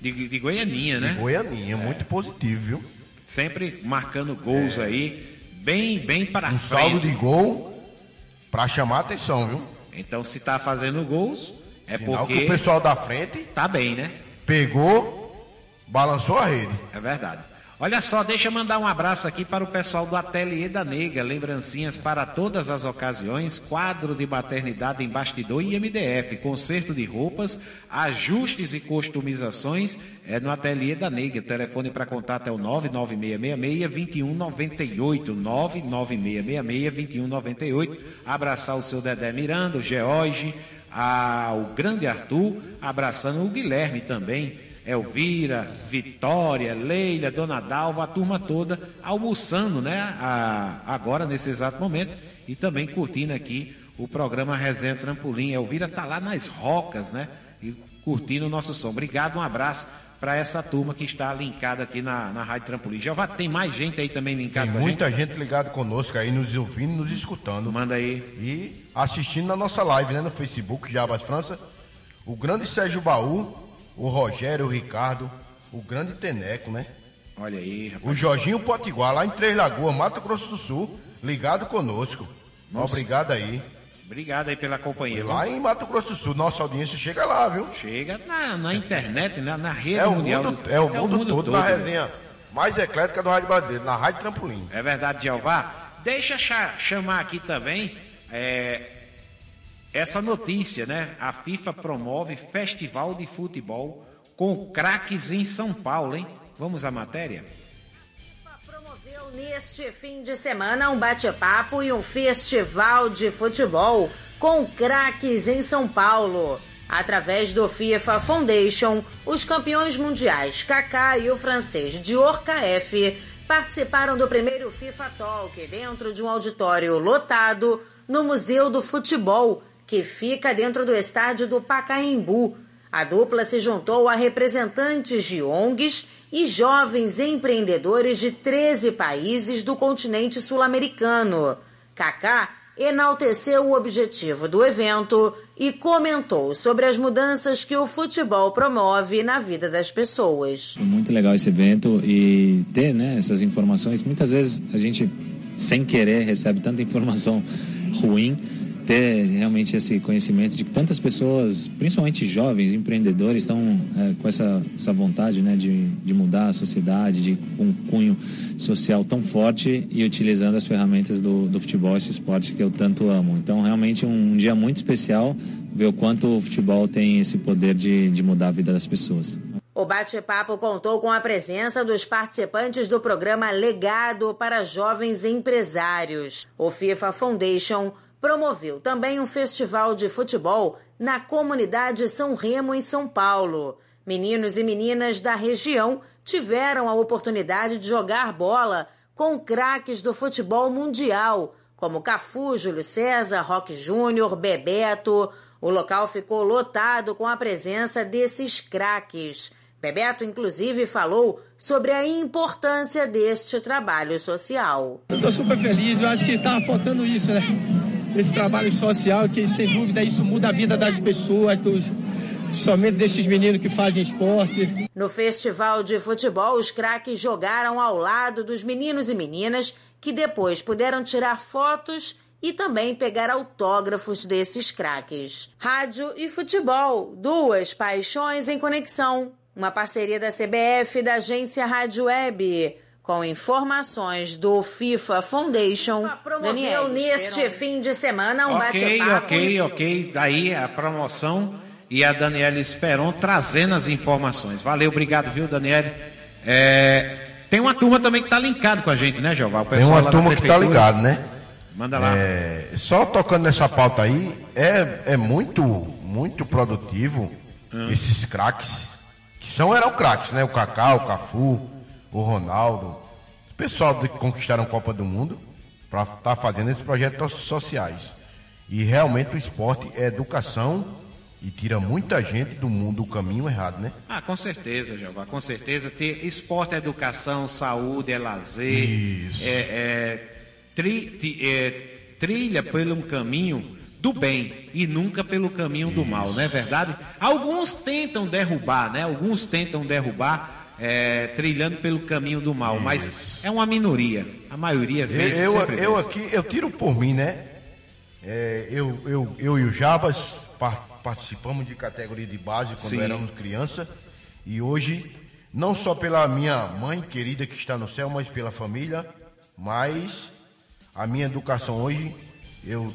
de. De, Goianinha, né? De Goianinha, é. muito positivo, viu? Sempre marcando gols é. aí bem, bem para um frente. saldo de gol para chamar a atenção, viu? Então, se tá fazendo gols, é Sinal porque que o pessoal da frente tá bem, né? Pegou, balançou a rede. É verdade. Olha só, deixa eu mandar um abraço aqui para o pessoal do Ateliê da Nega, lembrancinhas para todas as ocasiões, quadro de maternidade em bastidor e MDF, conserto de roupas, ajustes e customizações é no Ateliê da Nega. Telefone para contato é o 99666-2198, 99666-2198. Abraçar o seu Dedé Miranda, o George, a, o grande Arthur, abraçando o Guilherme também Elvira, Vitória, Leila, Dona Dalva, a turma toda almoçando, né? A, agora, nesse exato momento, e também curtindo aqui o programa Resenha Trampolim. Elvira tá lá nas rocas, né? E curtindo o nosso som. Obrigado, um abraço para essa turma que está linkada aqui na, na Rádio Trampolim. Já vai, tem mais gente aí também linkada Tem muita gente? gente ligada conosco aí, nos ouvindo, nos escutando. Manda aí. E assistindo na nossa live, né? No Facebook, Jabas França. O grande Sérgio Baú o Rogério, o Ricardo, o grande Teneco, né? Olha aí, rapaz. O Jorginho Potiguar, lá em Três Lagoas, Mato Grosso do Sul, ligado conosco. Nossa. Obrigado aí. Obrigado aí pela companhia. Lá em Mato Grosso do Sul, nossa audiência chega lá, viu? Chega na, na internet, na, na rede é o mundial. Mundo, é, o, é mundo o mundo todo, todo na resenha mais eclética do Rádio Brasileiro, na Rádio Trampolim. É verdade, Jeová. Deixa chamar aqui também é, essa notícia, né? A FIFA promove festival de futebol com craques em São Paulo, hein? Vamos à matéria? Neste fim de semana um bate-papo e um festival de futebol com craques em São Paulo. Através do FIFA Foundation, os campeões mundiais Kaká e o francês Dior KF participaram do primeiro FIFA Talk dentro de um auditório lotado no Museu do Futebol, que fica dentro do estádio do Pacaembu. A dupla se juntou a representantes de ONGs e jovens empreendedores de 13 países do continente sul-americano. Kaká enalteceu o objetivo do evento e comentou sobre as mudanças que o futebol promove na vida das pessoas. Muito legal esse evento e ter né, essas informações. Muitas vezes a gente, sem querer, recebe tanta informação ruim ter realmente esse conhecimento de que tantas pessoas, principalmente jovens, empreendedores, estão é, com essa, essa vontade né, de, de mudar a sociedade, de um cunho social tão forte e utilizando as ferramentas do, do futebol, esse esporte que eu tanto amo. Então, realmente, um, um dia muito especial ver o quanto o futebol tem esse poder de, de mudar a vida das pessoas. O bate-papo contou com a presença dos participantes do programa Legado para Jovens Empresários. O FIFA Foundation promoveu também um festival de futebol na comunidade São Remo, em São Paulo. Meninos e meninas da região tiveram a oportunidade de jogar bola com craques do futebol mundial, como Cafu, Júlio César, Roque Júnior, Bebeto. O local ficou lotado com a presença desses craques. Bebeto, inclusive, falou sobre a importância deste trabalho social. Eu estou super feliz, eu acho que está faltando isso, né? Esse trabalho social que sem dúvida isso muda a vida das pessoas, dos, somente desses meninos que fazem esporte. No festival de futebol, os craques jogaram ao lado dos meninos e meninas que depois puderam tirar fotos e também pegar autógrafos desses craques. Rádio e futebol, duas paixões em conexão. Uma parceria da CBF e da agência Rádio Web com informações do FIFA Foundation. Daniel, neste fim de semana, um okay, bate-papo. Ok, ok, ok. Daí a promoção e a Daniela Esperon trazendo as informações. Valeu, obrigado, viu, Daniela? É, tem uma turma também que está linkado com a gente, né, Jeová? tem uma turma que está ligado, né? Manda lá. É, só tocando nessa pauta aí, é, é muito, muito produtivo hum. esses craques, que são, eram craques, né? O Kaká, o Cafu, o Ronaldo, o pessoal que conquistaram a Copa do Mundo, para estar tá fazendo esses projetos sociais. E realmente o esporte é educação e tira muita gente do mundo do caminho errado, né? Ah, com certeza, Jeová, com certeza. Ter esporte é educação, saúde, é lazer. Isso. É, é, tri, é, trilha pelo caminho do bem e nunca pelo caminho do mal, não é verdade? Alguns tentam derrubar, né? Alguns tentam derrubar é, trilhando pelo caminho do mal, mas é uma minoria. A maioria vê eu, eu, eu aqui eu tiro por mim, né? É, eu, eu, eu e o Jabas participamos de categoria de base quando Sim. éramos criança e hoje não só pela minha mãe querida que está no céu, mas pela família, mas a minha educação hoje eu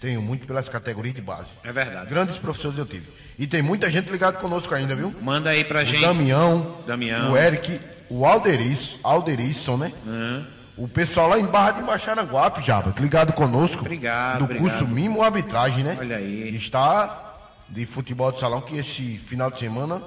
tenho muito pelas categorias de base. É verdade. Grandes professores eu tive. E tem muita gente ligada conosco ainda, viu? Manda aí pra O gente. Damião, Damião. o Eric, o Alderis, Alderisson, né? O pessoal lá em Barra de Baixaranguape, Jabas, ligado conosco. Obrigado, Do obrigado. curso Mimo Arbitragem, né? Olha aí. Que Está de futebol de salão, que esse final de semana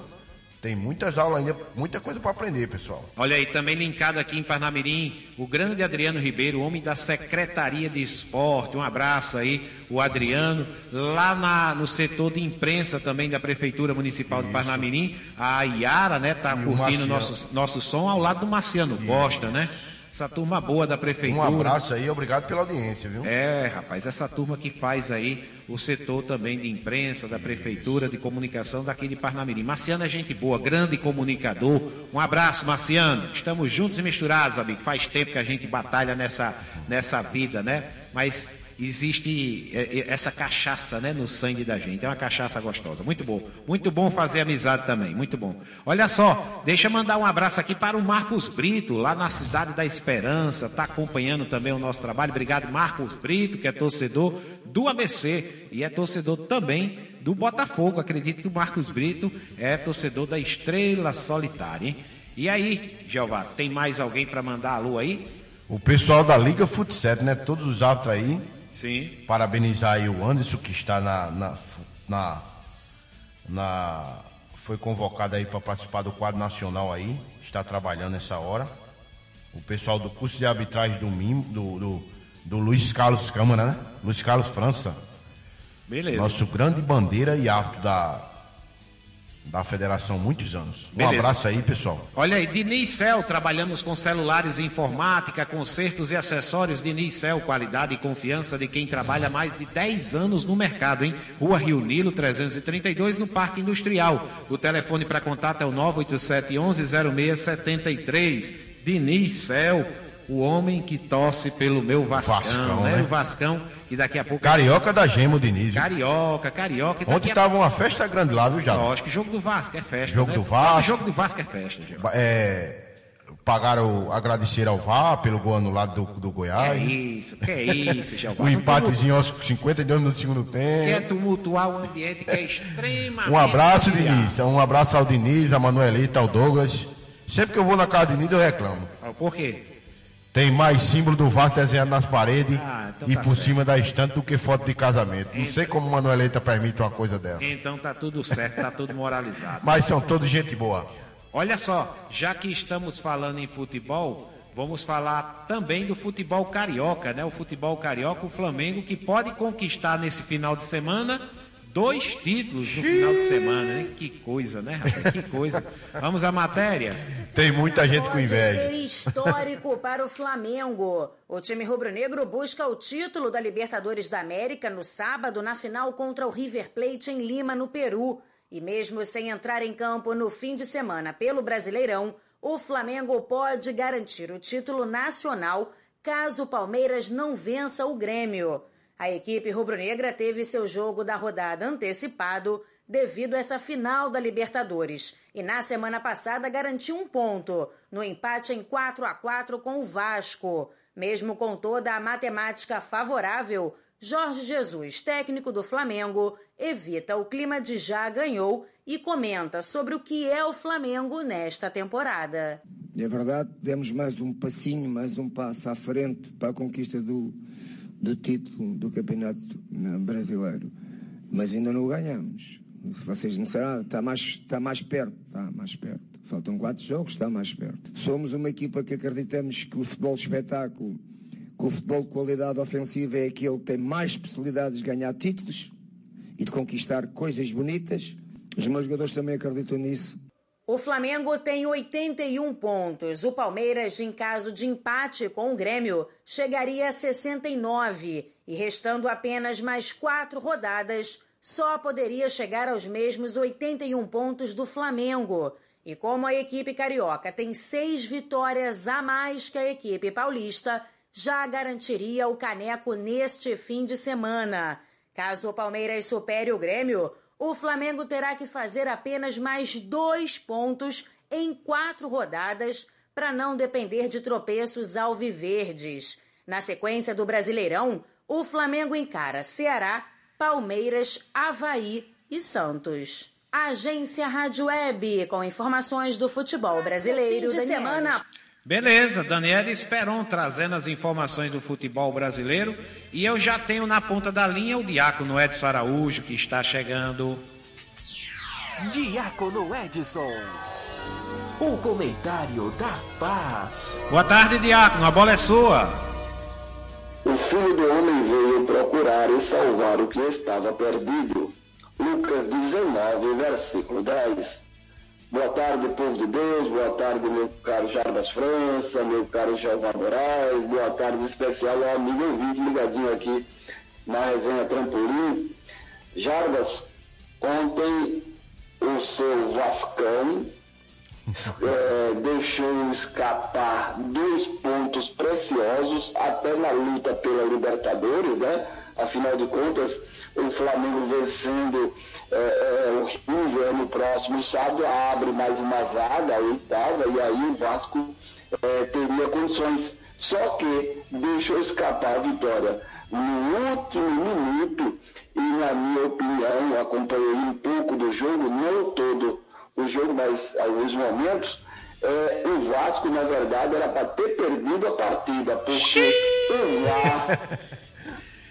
tem muitas aulas ainda, muita coisa para aprender, pessoal. Olha aí, também linkado aqui em Parnamirim, o grande Adriano Ribeiro, homem da Secretaria de Esporte. Um abraço aí, o Adriano. Lá na- no setor de imprensa também da Prefeitura Municipal de Parnamirim, a Iara, né, tá E o curtindo Marciano. nosso, nosso som ao lado do Marciano Costa, né? Essa turma boa da Um Prefeitura. abraço aí, obrigado pela audiência, viu? É, rapaz, essa turma que faz aí o setor também de imprensa, da prefeitura, de comunicação daqui de Parnamirim. Marciano é gente boa, grande comunicador. Um abraço, Marciano. Estamos juntos e misturados, amigo. Faz tempo que a gente batalha nessa, nessa vida, né? Mas existe é, é, essa cachaça, né, no sangue da gente. É uma cachaça gostosa. Muito bom. Muito bom fazer amizade também. Muito bom. Olha só, deixa eu mandar um abraço aqui para o Marcos Brito, lá na cidade da Esperança. Está acompanhando também o nosso trabalho. Obrigado, Marcos Brito, que é torcedor do ABC e é torcedor também do Botafogo. Acredito que o Marcos Brito é torcedor da Estrela Solitária, hein? E aí, Jeová, tem mais alguém para mandar alô aí? O pessoal da Liga Futsal, né? Todos os árbitros aí, Sim. parabenizar aí o Anderson, que está na. na, na, na- foi convocado aí para participar do quadro nacional aí, está trabalhando nessa hora. O pessoal do curso de arbitragem do MIM, do, do, do Luiz Carlos Câmara, né? Luiz Carlos França, Beleza. nosso grande bandeira e árbitro da, da federação muitos anos. Um Beleza. abraço aí, pessoal. Olha aí, Diniz Cel, trabalhamos com celulares e informática, consertos e acessórios. Diniz Cel, qualidade e confiança de quem trabalha mais de 10 anos no mercado, hein? Rua Rio Nilo, 332, no Parque Industrial. O telefone para contato é o 987-11-0673. Diniz Cel, o homem que torce pelo meu Vascão, Vascão, né? né? O Vascão, e daqui a pouco... Carioca da Gema, o Diniz. Carioca, carioca. Ontem a tava uma festa grande lá, viu, já? Lógico, jogo do Vasco é festa. Jogo né? do Vasco. Jogo do Vasco é festa, Gil. É, pagaram, agradecer ao VAR pelo gol anulado do, do É Goiás. isso, que é isso, Jeová. O empatezinho aos 52 minutos do segundo Quer tempo. tumultuar o ambiente que é extremamente. Um abraço, familiar. Diniz. Um abraço ao Diniz, a Manuelita, ao Douglas. Sempre que eu vou na casa de Diniz, eu reclamo. Por quê? Tem mais símbolo do Vasco desenhado nas paredes Ah, então e tá por certo. cima da estante do que foto de casamento. Não sei como Manuelita permite uma coisa dessa. Então tá tudo certo, tá tudo moralizado. Mas são todos gente boa. Olha só, já que estamos falando em futebol, vamos falar também do futebol carioca, né? O futebol carioca, o Flamengo, que pode conquistar nesse final de semana dois títulos no final de semana, né? Que coisa, né, rapaz? Que coisa. Vamos à matéria? Tem muita gente com Pode inveja. ser histórico para o Flamengo. O time rubro-negro busca o título da Libertadores da América no sábado na final contra o River Plate em Lima, no Peru. E mesmo sem entrar em campo no fim de semana pelo Brasileirão, o Flamengo pode garantir o título nacional caso o Palmeiras não vença o Grêmio. A equipe rubro-negra teve seu jogo da rodada antecipado devido a essa final da Libertadores e na semana passada garantiu um ponto no empate em 4 a 4 com o Vasco. Mesmo com toda a matemática favorável, Jorge Jesus, técnico do Flamengo, evita o clima de já ganhou e comenta sobre o que é o Flamengo nesta temporada. É verdade, demos mais um passinho, mais um passo à frente para a conquista do, do título do Campeonato né, Brasileiro. Mas ainda não o ganhamos. Se vocês me disseram, ah, está mais, está mais perto, está mais perto. Faltam quatro jogos, está mais perto. Somos uma equipa que acreditamos que o futebol de espetáculo, que o futebol de qualidade ofensiva é aquele que tem mais possibilidades de ganhar títulos e de conquistar coisas bonitas. Os meus jogadores também acreditam nisso. O Flamengo tem 81 pontos. O Palmeiras, em caso de empate com o Grêmio, chegaria a 69. E restando apenas mais quatro rodadas, só poderia chegar aos mesmos 81 pontos do Flamengo. E como a equipe carioca tem seis vitórias a mais que a equipe paulista, já garantiria o caneco neste fim de semana. Caso o Palmeiras supere o Grêmio, o Flamengo terá que fazer apenas mais dois pontos em quatro rodadas para não depender de tropeços alviverdes. Na sequência do Brasileirão, o Flamengo encara Ceará, Palmeiras, Havaí e Santos. Agência Rádio Web, com informações do futebol brasileiro de semana. Beleza, Daniela Esperon trazendo as informações do futebol brasileiro. E eu já tenho na ponta da linha o Diácono Edson Araújo, que está chegando. Diácono Edson. O comentário da paz. Boa tarde, Diácono, a bola é sua. O filho do homem veio procurar e salvar o que estava perdido. Lucas 19, versículo 10. Boa tarde, povo de Deus, boa tarde, meu caro Jarbas França, meu caro Jeová Moraes, boa tarde especial ao amigo ouvinte ligadinho aqui na resenha Trampolim. Jarbas, ontem o seu Vascão é, deixou escapar dois pontos preciosos até na luta pela Libertadores, né? Afinal de contas, o Flamengo vencendo é, é, o River no próximo sábado abre mais uma vaga, a oitava, e aí o Vasco é, teria condições. Só que deixou escapar a vitória no último minuto e, na minha opinião, acompanhei um pouco do jogo, não todo o jogo, mas alguns momentos, é, o Vasco, na verdade, era para ter perdido a partida, porque o VAR,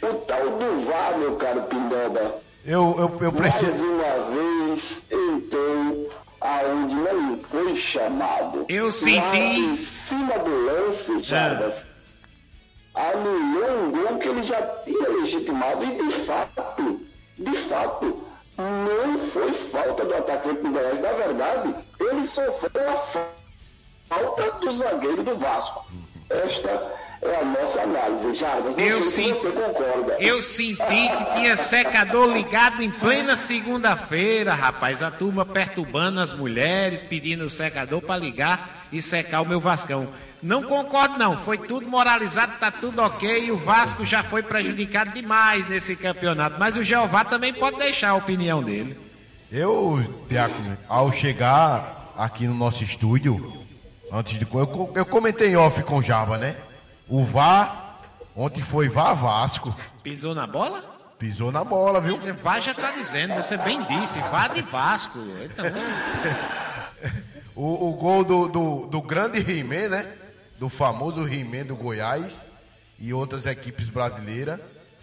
o tal do VAR, meu caro Pindoba, eu, eu, eu mais uma vez entrou aonde não foi chamado. Eu senti. Lá em cima do lance, Jarbas, anulou um gol que ele já tinha legitimado e de fato, de fato, não foi falta do atacante do Goiás. Na verdade, ele sofreu a falta do zagueiro do Vasco. Esta é a nossa análise. Jarbas, não Eu sei se senti- você concorda. Eu senti que tinha secador ligado em plena segunda-feira, rapaz. A turma perturbando as mulheres, pedindo o secador para ligar e secar o meu Vascão. Não concordo, não. Foi tudo moralizado, tá tudo ok. E o Vasco já foi prejudicado demais nesse campeonato. Mas o Jeová também pode deixar a opinião dele. Eu, Diácono, ao chegar aqui no nosso estúdio, antes de. Eu, eu comentei em off com o Java, né? O VAR, ontem foi VAR Vasco. Pisou na bola? Pisou na bola, viu? Você Vá já tá dizendo, você bem disse, vá de Vasco. Então, O, o gol do, do, do grande He-Man, né? Do famoso He-Man do Goiás e outras equipes brasileiras.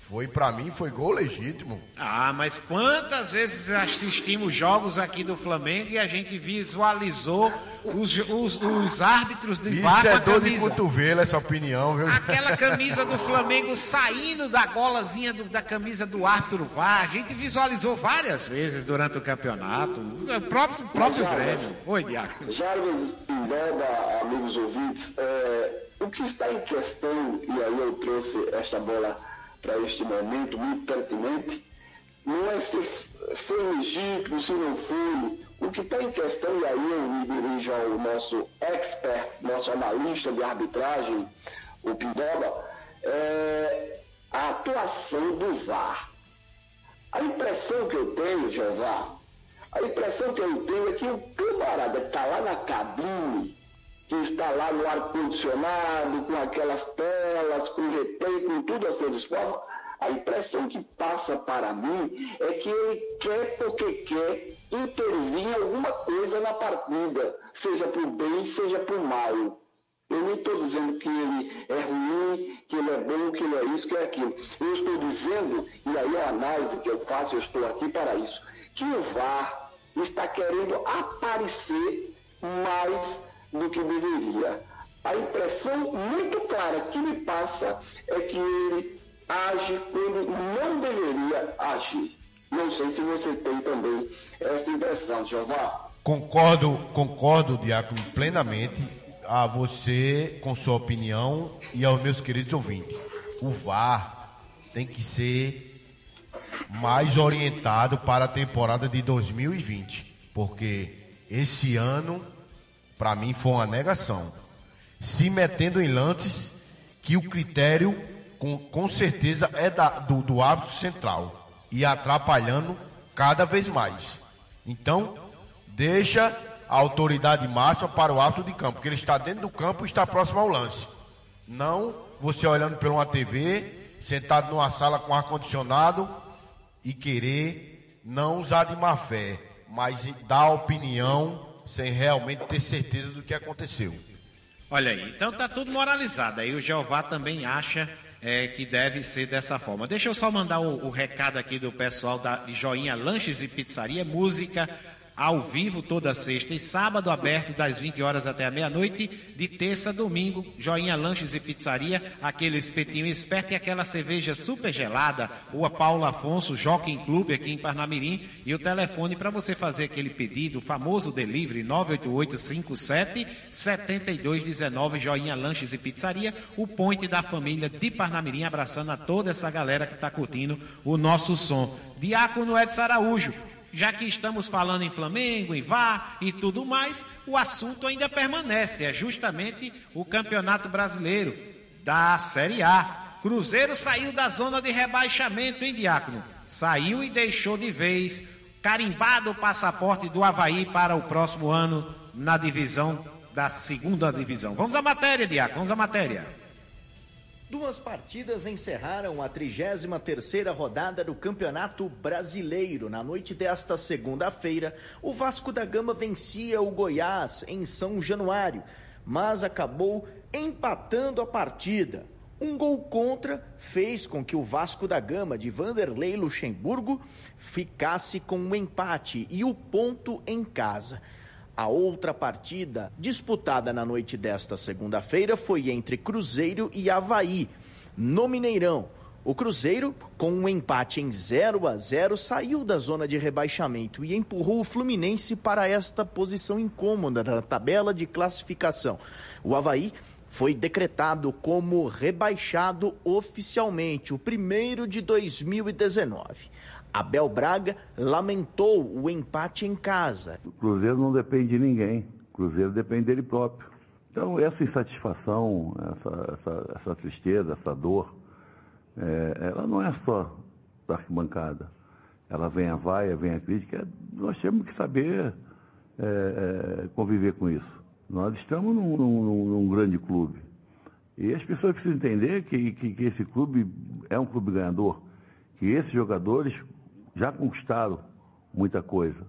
Foi, pra mim, foi gol legítimo. Ah, mas quantas vezes assistimos jogos aqui do Flamengo e a gente visualizou os, os, os árbitros de VAR Isso é dor de cotovelo, essa opinião, viu? Aquela camisa do Flamengo saindo da golazinha do- da camisa do árbitro VAR. A gente visualizou várias vezes durante o campeonato. O próprio, o próprio Grêmio. Oi, Diaco. Jarbas Pindoba, amigos ouvintes, é, o que está em questão, e aí eu trouxe esta bola para este momento muito pertinente, não é se foi legítimo, se não foi. O que está em questão, e aí eu me dirijo ao nosso expert, nosso analista de arbitragem, o Pindoba, é a atuação do VAR. A impressão que eu tenho, Jeová, a impressão que eu tenho é que o camarada que está lá na cabine, que está lá no ar-condicionado, com aquelas telas, com replay, com tudo a seu dispor, a impressão que passa para mim é que ele quer porque quer intervir em alguma coisa na partida, seja para o bem, seja para o mal. Eu não estou dizendo que ele é ruim, que ele é bom, que ele é isso, que é aquilo. Eu estou dizendo, e aí a análise que eu faço, eu estou aqui para isso, que o VAR está querendo aparecer mais do que deveria. A impressão muito clara que me passa é que ele age quando não deveria agir. Não sei se você tem também essa impressão, Jeová. Concordo, concordo, Diácono, plenamente a você com sua opinião e aos meus queridos ouvintes. O VAR tem que ser mais orientado para a temporada de 2020, porque esse ano, para mim, foi uma negação. Se metendo em lances que o critério, com, com certeza, é da, do, do árbitro central e atrapalhando cada vez mais. Então, deixa a autoridade máxima para o ato de campo, porque ele está dentro do campo e está próximo ao lance. Não você olhando por uma TV, sentado numa sala com ar-condicionado e querer não usar de má fé, mas dar opinião sem realmente ter certeza do que aconteceu. Olha aí, então tá tudo moralizado. Aí o Jeová também acha é, que deve ser dessa forma. Deixa eu só mandar o, o recado aqui do pessoal da, de Joinha Lanches e Pizzaria, música ao vivo toda sexta e sábado, aberto das 20 horas até a meia-noite, de terça a domingo, Joinha Lanches e Pizzaria, aquele espetinho esperto e aquela cerveja super gelada, Rua Paulo Afonso, Jockey Clube aqui em Parnamirim, e o telefone para você fazer aquele pedido, o famoso delivery 988577219, Joinha Lanches e Pizzaria, o ponte da família de Parnamirim, abraçando a toda essa galera que está curtindo o nosso som. Diácono Edson Araújo, já que estamos falando em Flamengo, em VAR e tudo mais, o assunto ainda permanece, é justamente o Campeonato Brasileiro da Série A. Cruzeiro saiu da zona de rebaixamento, hein, Diácono? Saiu e deixou de vez carimbado o passaporte do Havaí para o próximo ano na divisão da segunda divisão. Vamos à matéria, Diácono, vamos à matéria. Duas partidas encerraram a 33ª rodada do Campeonato Brasileiro. Na noite desta segunda-feira, o Vasco da Gama vencia o Goiás em São Januário, mas acabou empatando a partida. Um gol contra fez com que o Vasco da Gama de Vanderlei Luxemburgo ficasse com um empate e o ponto em casa. A outra partida disputada na noite desta segunda-feira foi entre Cruzeiro e Havaí, no Mineirão. O Cruzeiro, com um empate em 0 a 0, saiu da zona de rebaixamento e empurrou o Fluminense para esta posição incômoda na tabela de classificação. O Havaí foi decretado como rebaixado oficialmente, o primeiro de 2019. Abel Braga lamentou o empate em casa. O Cruzeiro não depende de ninguém, o Cruzeiro depende dele próprio. Então, essa insatisfação, essa, essa, essa tristeza, essa dor, é, ela não é só da arquibancada. Ela vem a vaia, vem a crítica. Nós temos que saber é, é, conviver com isso. Nós estamos num, num, num, grande clube. E as pessoas precisam entender que, que, que esse clube é um clube ganhador. Que esses jogadores já conquistaram muita coisa.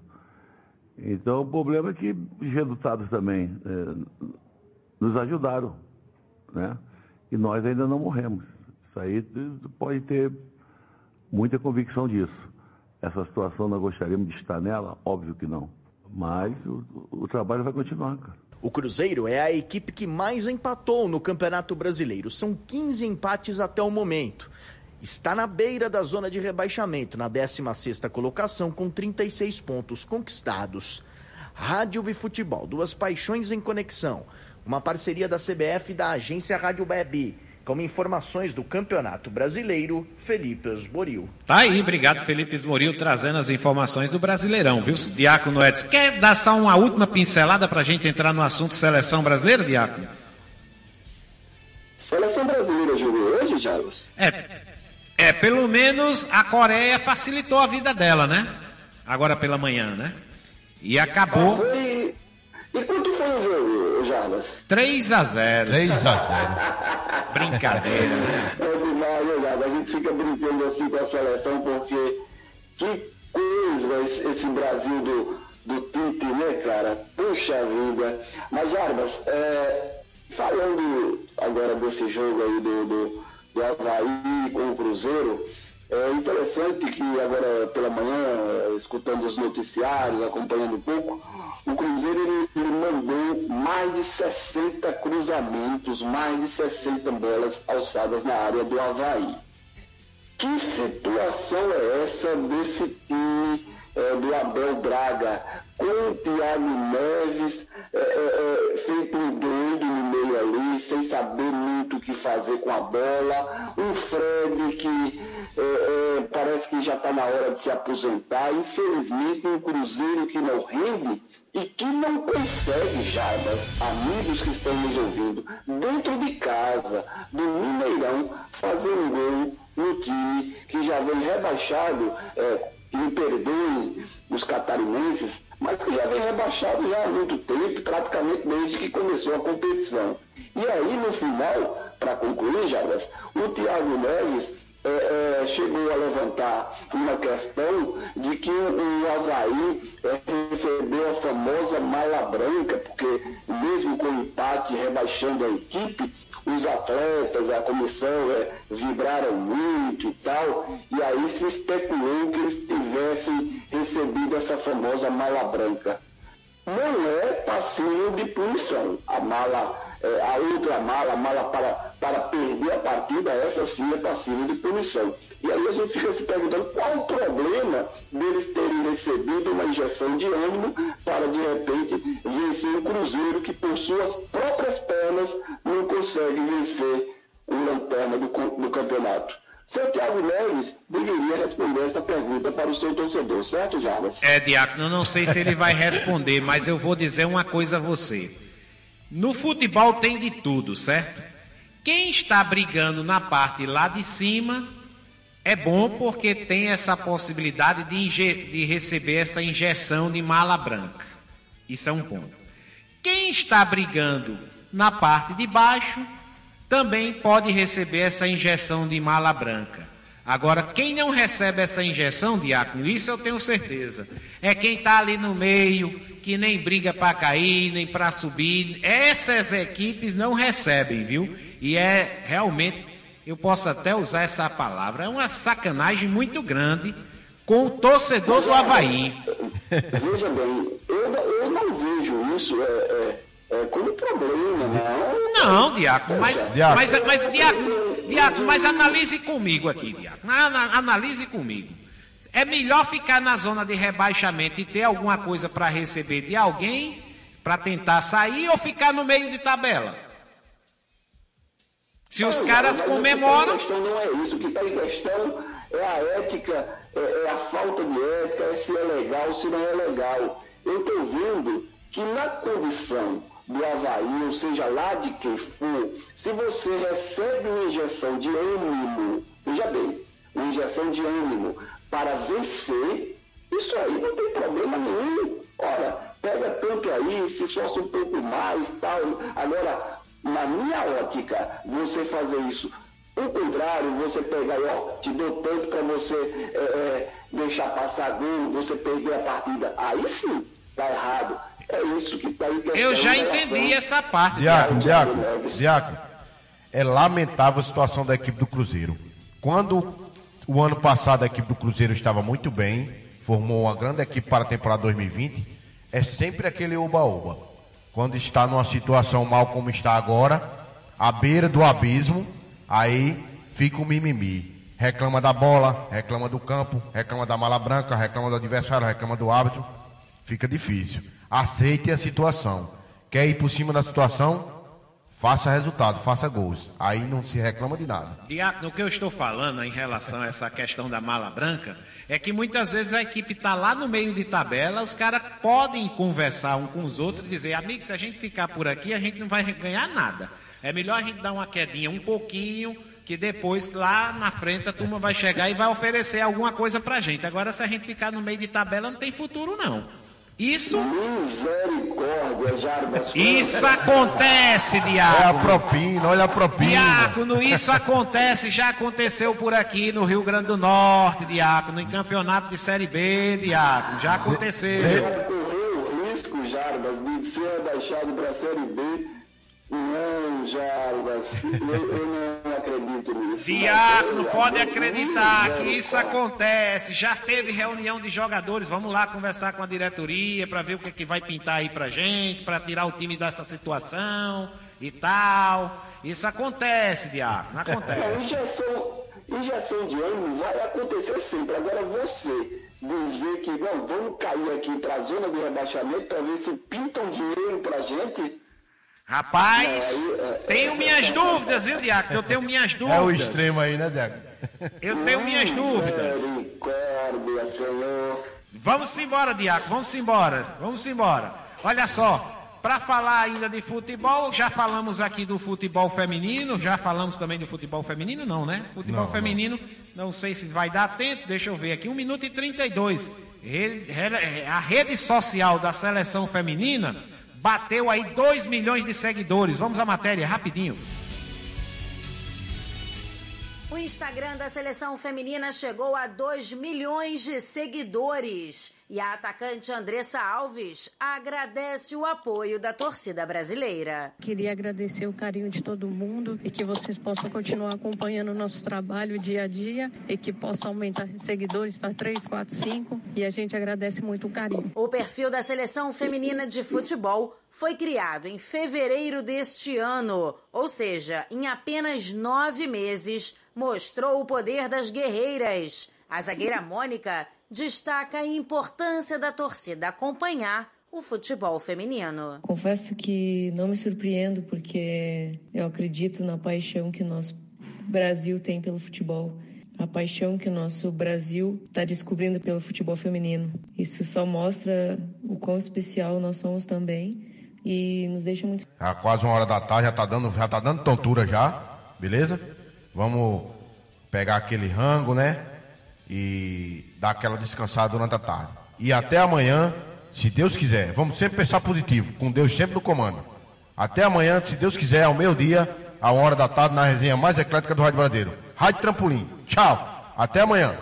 Então, o problema é que os resultados também é, nos ajudaram, né? E nós ainda não morremos. Isso aí pode ter muita convicção disso. Essa situação nós gostaríamos de estar nela? Óbvio que não. Mas o, o trabalho vai continuar, cara. O Cruzeiro é a equipe que mais empatou no Campeonato Brasileiro. São 15 empates até o momento está na beira da zona de rebaixamento, na 16ª colocação, com 36 pontos conquistados. Rádio e futebol, duas paixões em conexão. Uma parceria da CBF e da agência Rádio Web. Com informações do Campeonato Brasileiro, Felipe Esboril. Tá aí, obrigado Felipe Esboril, trazendo as informações do Brasileirão, viu? Diácono Edson, quer dar só uma última pincelada para a gente entrar no assunto seleção brasileira, Diácono? Seleção brasileira jogou hoje, Jarvis? É, é, pelo menos a Coreia facilitou a vida dela, né? Agora pela manhã, né? E acabou. Ah, foi... E quanto foi o jogo, Jarlas? 3 a 0 3 a 0 Brincadeira, né? É demais, né, A gente fica brincando assim com a seleção porque que coisa esse, esse Brasil do, do Tite, né, cara? Puxa vida. Mas, Jarbas, é, falando agora desse jogo aí do, do do Havaí com o Cruzeiro. É interessante que agora pela manhã, escutando os noticiários, acompanhando um pouco, o Cruzeiro ele, ele mandou mais de 60 cruzamentos, mais de 60 bolas alçadas na área do Havaí. Que situação é essa desse time é, do Abel Braga com o Thiago Neves é, é, é, feito um doido ali, sem saber muito o que fazer com a bola. O Fred que é, é, parece que já está na hora de se aposentar. Infelizmente, um Cruzeiro que não rende e que não consegue, Jarbas, amigos que estão nos ouvindo, dentro de casa, do Mineirão, fazer um gol no time que já vem rebaixado. É, me perdoem os catarinenses, mas que já vem rebaixado já há muito tempo, praticamente desde que começou a competição. E aí, no final, para concluir, Jarbas, o Thiago Neves é, é, chegou a levantar uma questão de que o Havaí é, recebeu a famosa mala branca, porque mesmo com o empate rebaixando a equipe, os atletas, a comissão é, vibraram muito e tal, e aí se especulou que eles tivessem recebido essa famosa mala branca. Não é passível de punição. A mala é, a outra mala, a mala para, para perder a partida, essa sim é passível de punição. E aí a gente fica se perguntando qual o problema deles terem recebido uma injeção de ânimo para de repente vencer o Cruzeiro, que por suas próprias pernas não consegue vencer o lanterna do, do campeonato. Seu Thiago Neves deveria responder essa pergunta para o seu torcedor, certo, Jarvis? É, Diácono, não sei se ele vai responder, mas eu vou dizer uma coisa a você. No futebol tem de tudo, certo? Quem está brigando na parte lá de cima é bom porque tem essa possibilidade de, de receber essa injeção de mala branca. Isso é um ponto. Quem está brigando na parte de baixo também pode receber essa injeção de mala branca. Agora, quem não recebe essa injeção, diácono, isso eu tenho certeza, é quem está ali no meio, que nem briga para cair, nem para subir. Essas equipes não recebem, viu? E é realmente, eu posso até usar essa palavra, é uma sacanagem muito grande com o torcedor do Havaí. Veja bem, eu, eu não vejo isso é, é, é como problema, não. Não, Diácono, mas, Diácono. mas, mas, Diácono, Diácono, mas analise comigo aqui, Diácono. Analise comigo. É melhor ficar na zona de rebaixamento e ter alguma coisa para receber de alguém para tentar sair ou ficar no meio de tabela? Se os caras comemoram. A questão não é isso. O que está em questão é a ética, é, é, a falta de ética, é se é legal, se não é legal. Eu estou vendo que na condição do Havaí, ou seja, lá de quem for, se você recebe uma injeção de ânimo, veja bem, uma injeção de ânimo para vencer, isso aí não tem problema nenhum. Ora, pega tanto aí, se esforça um pouco mais, tal. Agora, na minha ótica, você fazer isso o contrário, você pegar, ó, te dou tanto para você é, é, deixar passar gol, você perder a partida. Aí sim, tá errado. É isso que está aí. Eu já entendi essa parte. Diácono, Diácono, Diácono, é lamentável a situação da equipe do Cruzeiro. Quando o ano passado a equipe do Cruzeiro estava muito bem, formou uma grande equipe para a temporada 2020. É sempre aquele oba-oba. Quando está numa situação mal como está agora, à beira do abismo, aí fica o mimimi. Reclama da bola, reclama do campo, reclama da mala branca, reclama do adversário, reclama do árbitro. Fica difícil. Aceite a situação. Quer ir por cima da situação? Faça resultado, faça gols. Aí não se reclama de nada. Diácono, o que eu estou falando em relação a essa questão da mala branca é que muitas vezes a equipe está lá no meio de tabela, os caras podem conversar um com os outros e dizer, amigo, se a gente ficar por aqui, a gente não vai ganhar nada. É melhor a gente dar uma quedinha um pouquinho, que depois lá na frente a turma vai chegar e vai oferecer alguma coisa pra gente. Agora, se a gente ficar no meio de tabela, não tem futuro não. Isso. Misericórdia, Jarbas. Isso acontece, Diácono. É a propina, olha a propina. Diácono, isso acontece, já aconteceu por aqui no Rio Grande do Norte, Diácono, em campeonato de Série B, Diácono. Já aconteceu. Correu risco, Jarbas, de ser rebaixado para a Série B não, Jarbas, eu, eu não acredito nisso. Diácono, pode acreditar que isso acontece. Já teve reunião de jogadores. Vamos lá conversar com a diretoria para ver o que, é que vai pintar aí pra gente, para tirar o time dessa situação e tal. Isso acontece, Diácono, acontece. Não, injeção, injeção de ânimo vai acontecer sempre. Agora você dizer que não, vamos cair aqui para a zona de rebaixamento para ver se pintam dinheiro pra gente Rapaz, tenho minhas dúvidas, viu, Diaco? Eu tenho minhas dúvidas. É o extremo aí, né, Diaco? Eu tenho minhas dúvidas. Vamos embora, Diaco, vamos embora. Vamos embora. Olha só, para falar ainda de futebol, já falamos aqui do futebol feminino, já falamos também do futebol feminino, não, né? Futebol não, feminino, não. não sei se vai dar tempo, deixa eu ver aqui, 1 minuto e 32. a rede social da seleção feminina bateu aí 2 milhões de seguidores. Vamos à matéria, rapidinho. O Instagram da seleção feminina chegou a 2 milhões de seguidores. E a atacante Andressa Alves agradece o apoio da torcida brasileira. Queria agradecer o carinho de todo mundo e que vocês possam continuar acompanhando o nosso trabalho dia a dia e que possam aumentar seguidores para 3, 4, 5. E a gente agradece muito o carinho. O perfil da seleção feminina de futebol foi criado em fevereiro deste ano, ou seja, em apenas nove meses, mostrou o poder das guerreiras. A zagueira Mônica destaca a importância da torcida acompanhar o futebol feminino. Confesso que não me surpreendo porque eu acredito na paixão que o nosso Brasil tem pelo futebol. A paixão que o nosso Brasil está descobrindo pelo futebol feminino. Isso só mostra o quão especial nós somos também e nos deixa muito. É quase uma hora da tarde, já está dando, já tá dando tontura já, beleza? Vamos pegar aquele rango, né? e dar aquela descansada durante a tarde. E até amanhã, se Deus quiser. Vamos sempre pensar positivo, com Deus sempre no comando. Até amanhã, se Deus quiser, ao meio-dia, a hora da tarde, na resenha mais eclética do Rádio Bradeiro. Rádio Trampolim. Tchau. Até amanhã.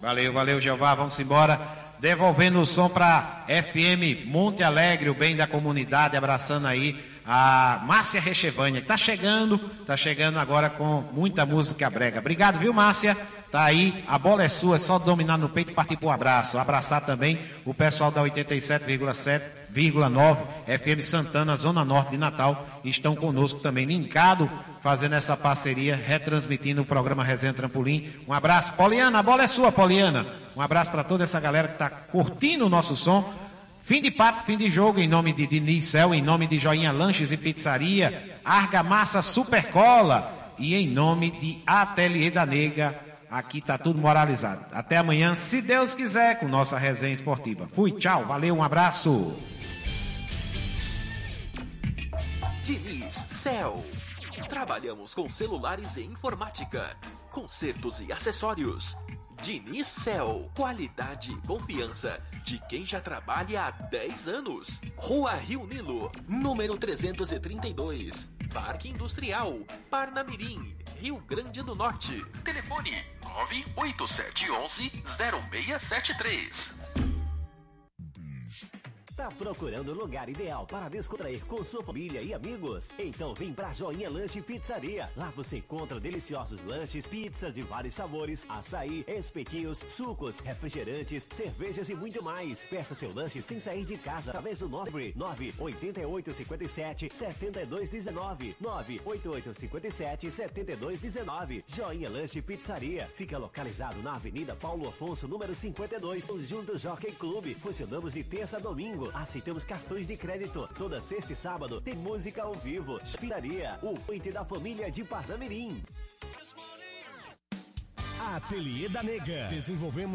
Valeu, valeu, Jeová. Vamos embora. Devolvendo o som para FM Monte Alegre, o bem da comunidade, abraçando aí a Márcia Rechevânia, que está chegando, está chegando agora com muita música brega. Obrigado, viu, Márcia? Tá aí, a bola é sua, é só dominar no peito e partir para o abraço. Abraçar também o pessoal da 87,7,9 FM Santana, Zona Norte de Natal, estão conosco também, linkado, fazendo essa parceria, retransmitindo o programa Resenha Trampolim. Um abraço. Poliana, a bola é sua, Poliana. Um abraço para toda essa galera que está curtindo o nosso som. Fim de papo, fim de jogo, em nome de Diniz Cel, em nome de Joinha Lanches e Pizzaria, Argamassa Supercola e em nome de Ateliê da Nega Aqui está tudo moralizado. Até amanhã, se Deus quiser, com nossa resenha esportiva. Fui, tchau, valeu, um abraço. Diniz Cell. Trabalhamos com celulares e informática, consertos e acessórios. Diniz Cell, qualidade e confiança de quem já trabalha há 10 anos. Rua Rio Nilo, número 332. Parque Industrial, Parnamirim, Rio Grande do Norte. Telefone 98711 0673. Tá procurando o lugar ideal para descontrair com sua família e amigos? Então vem pra Joinha Lanche Pizzaria. Lá você encontra deliciosos lanches, pizzas de vários sabores, açaí, espetinhos, sucos, refrigerantes, cervejas e muito mais. Peça seu lanche sem sair de casa através do 98857 7219 98857 7219. Joinha Lanche Pizzaria. Fica localizado na Avenida Paulo Afonso, número 52, junto Jockey Clube. Funcionamos de terça a domingo. Aceitamos cartões de crédito. Toda sexta e sábado tem música ao vivo. Espiraria, o point da família de Parnamirim. Ateliê da Nega. Desenvolvemos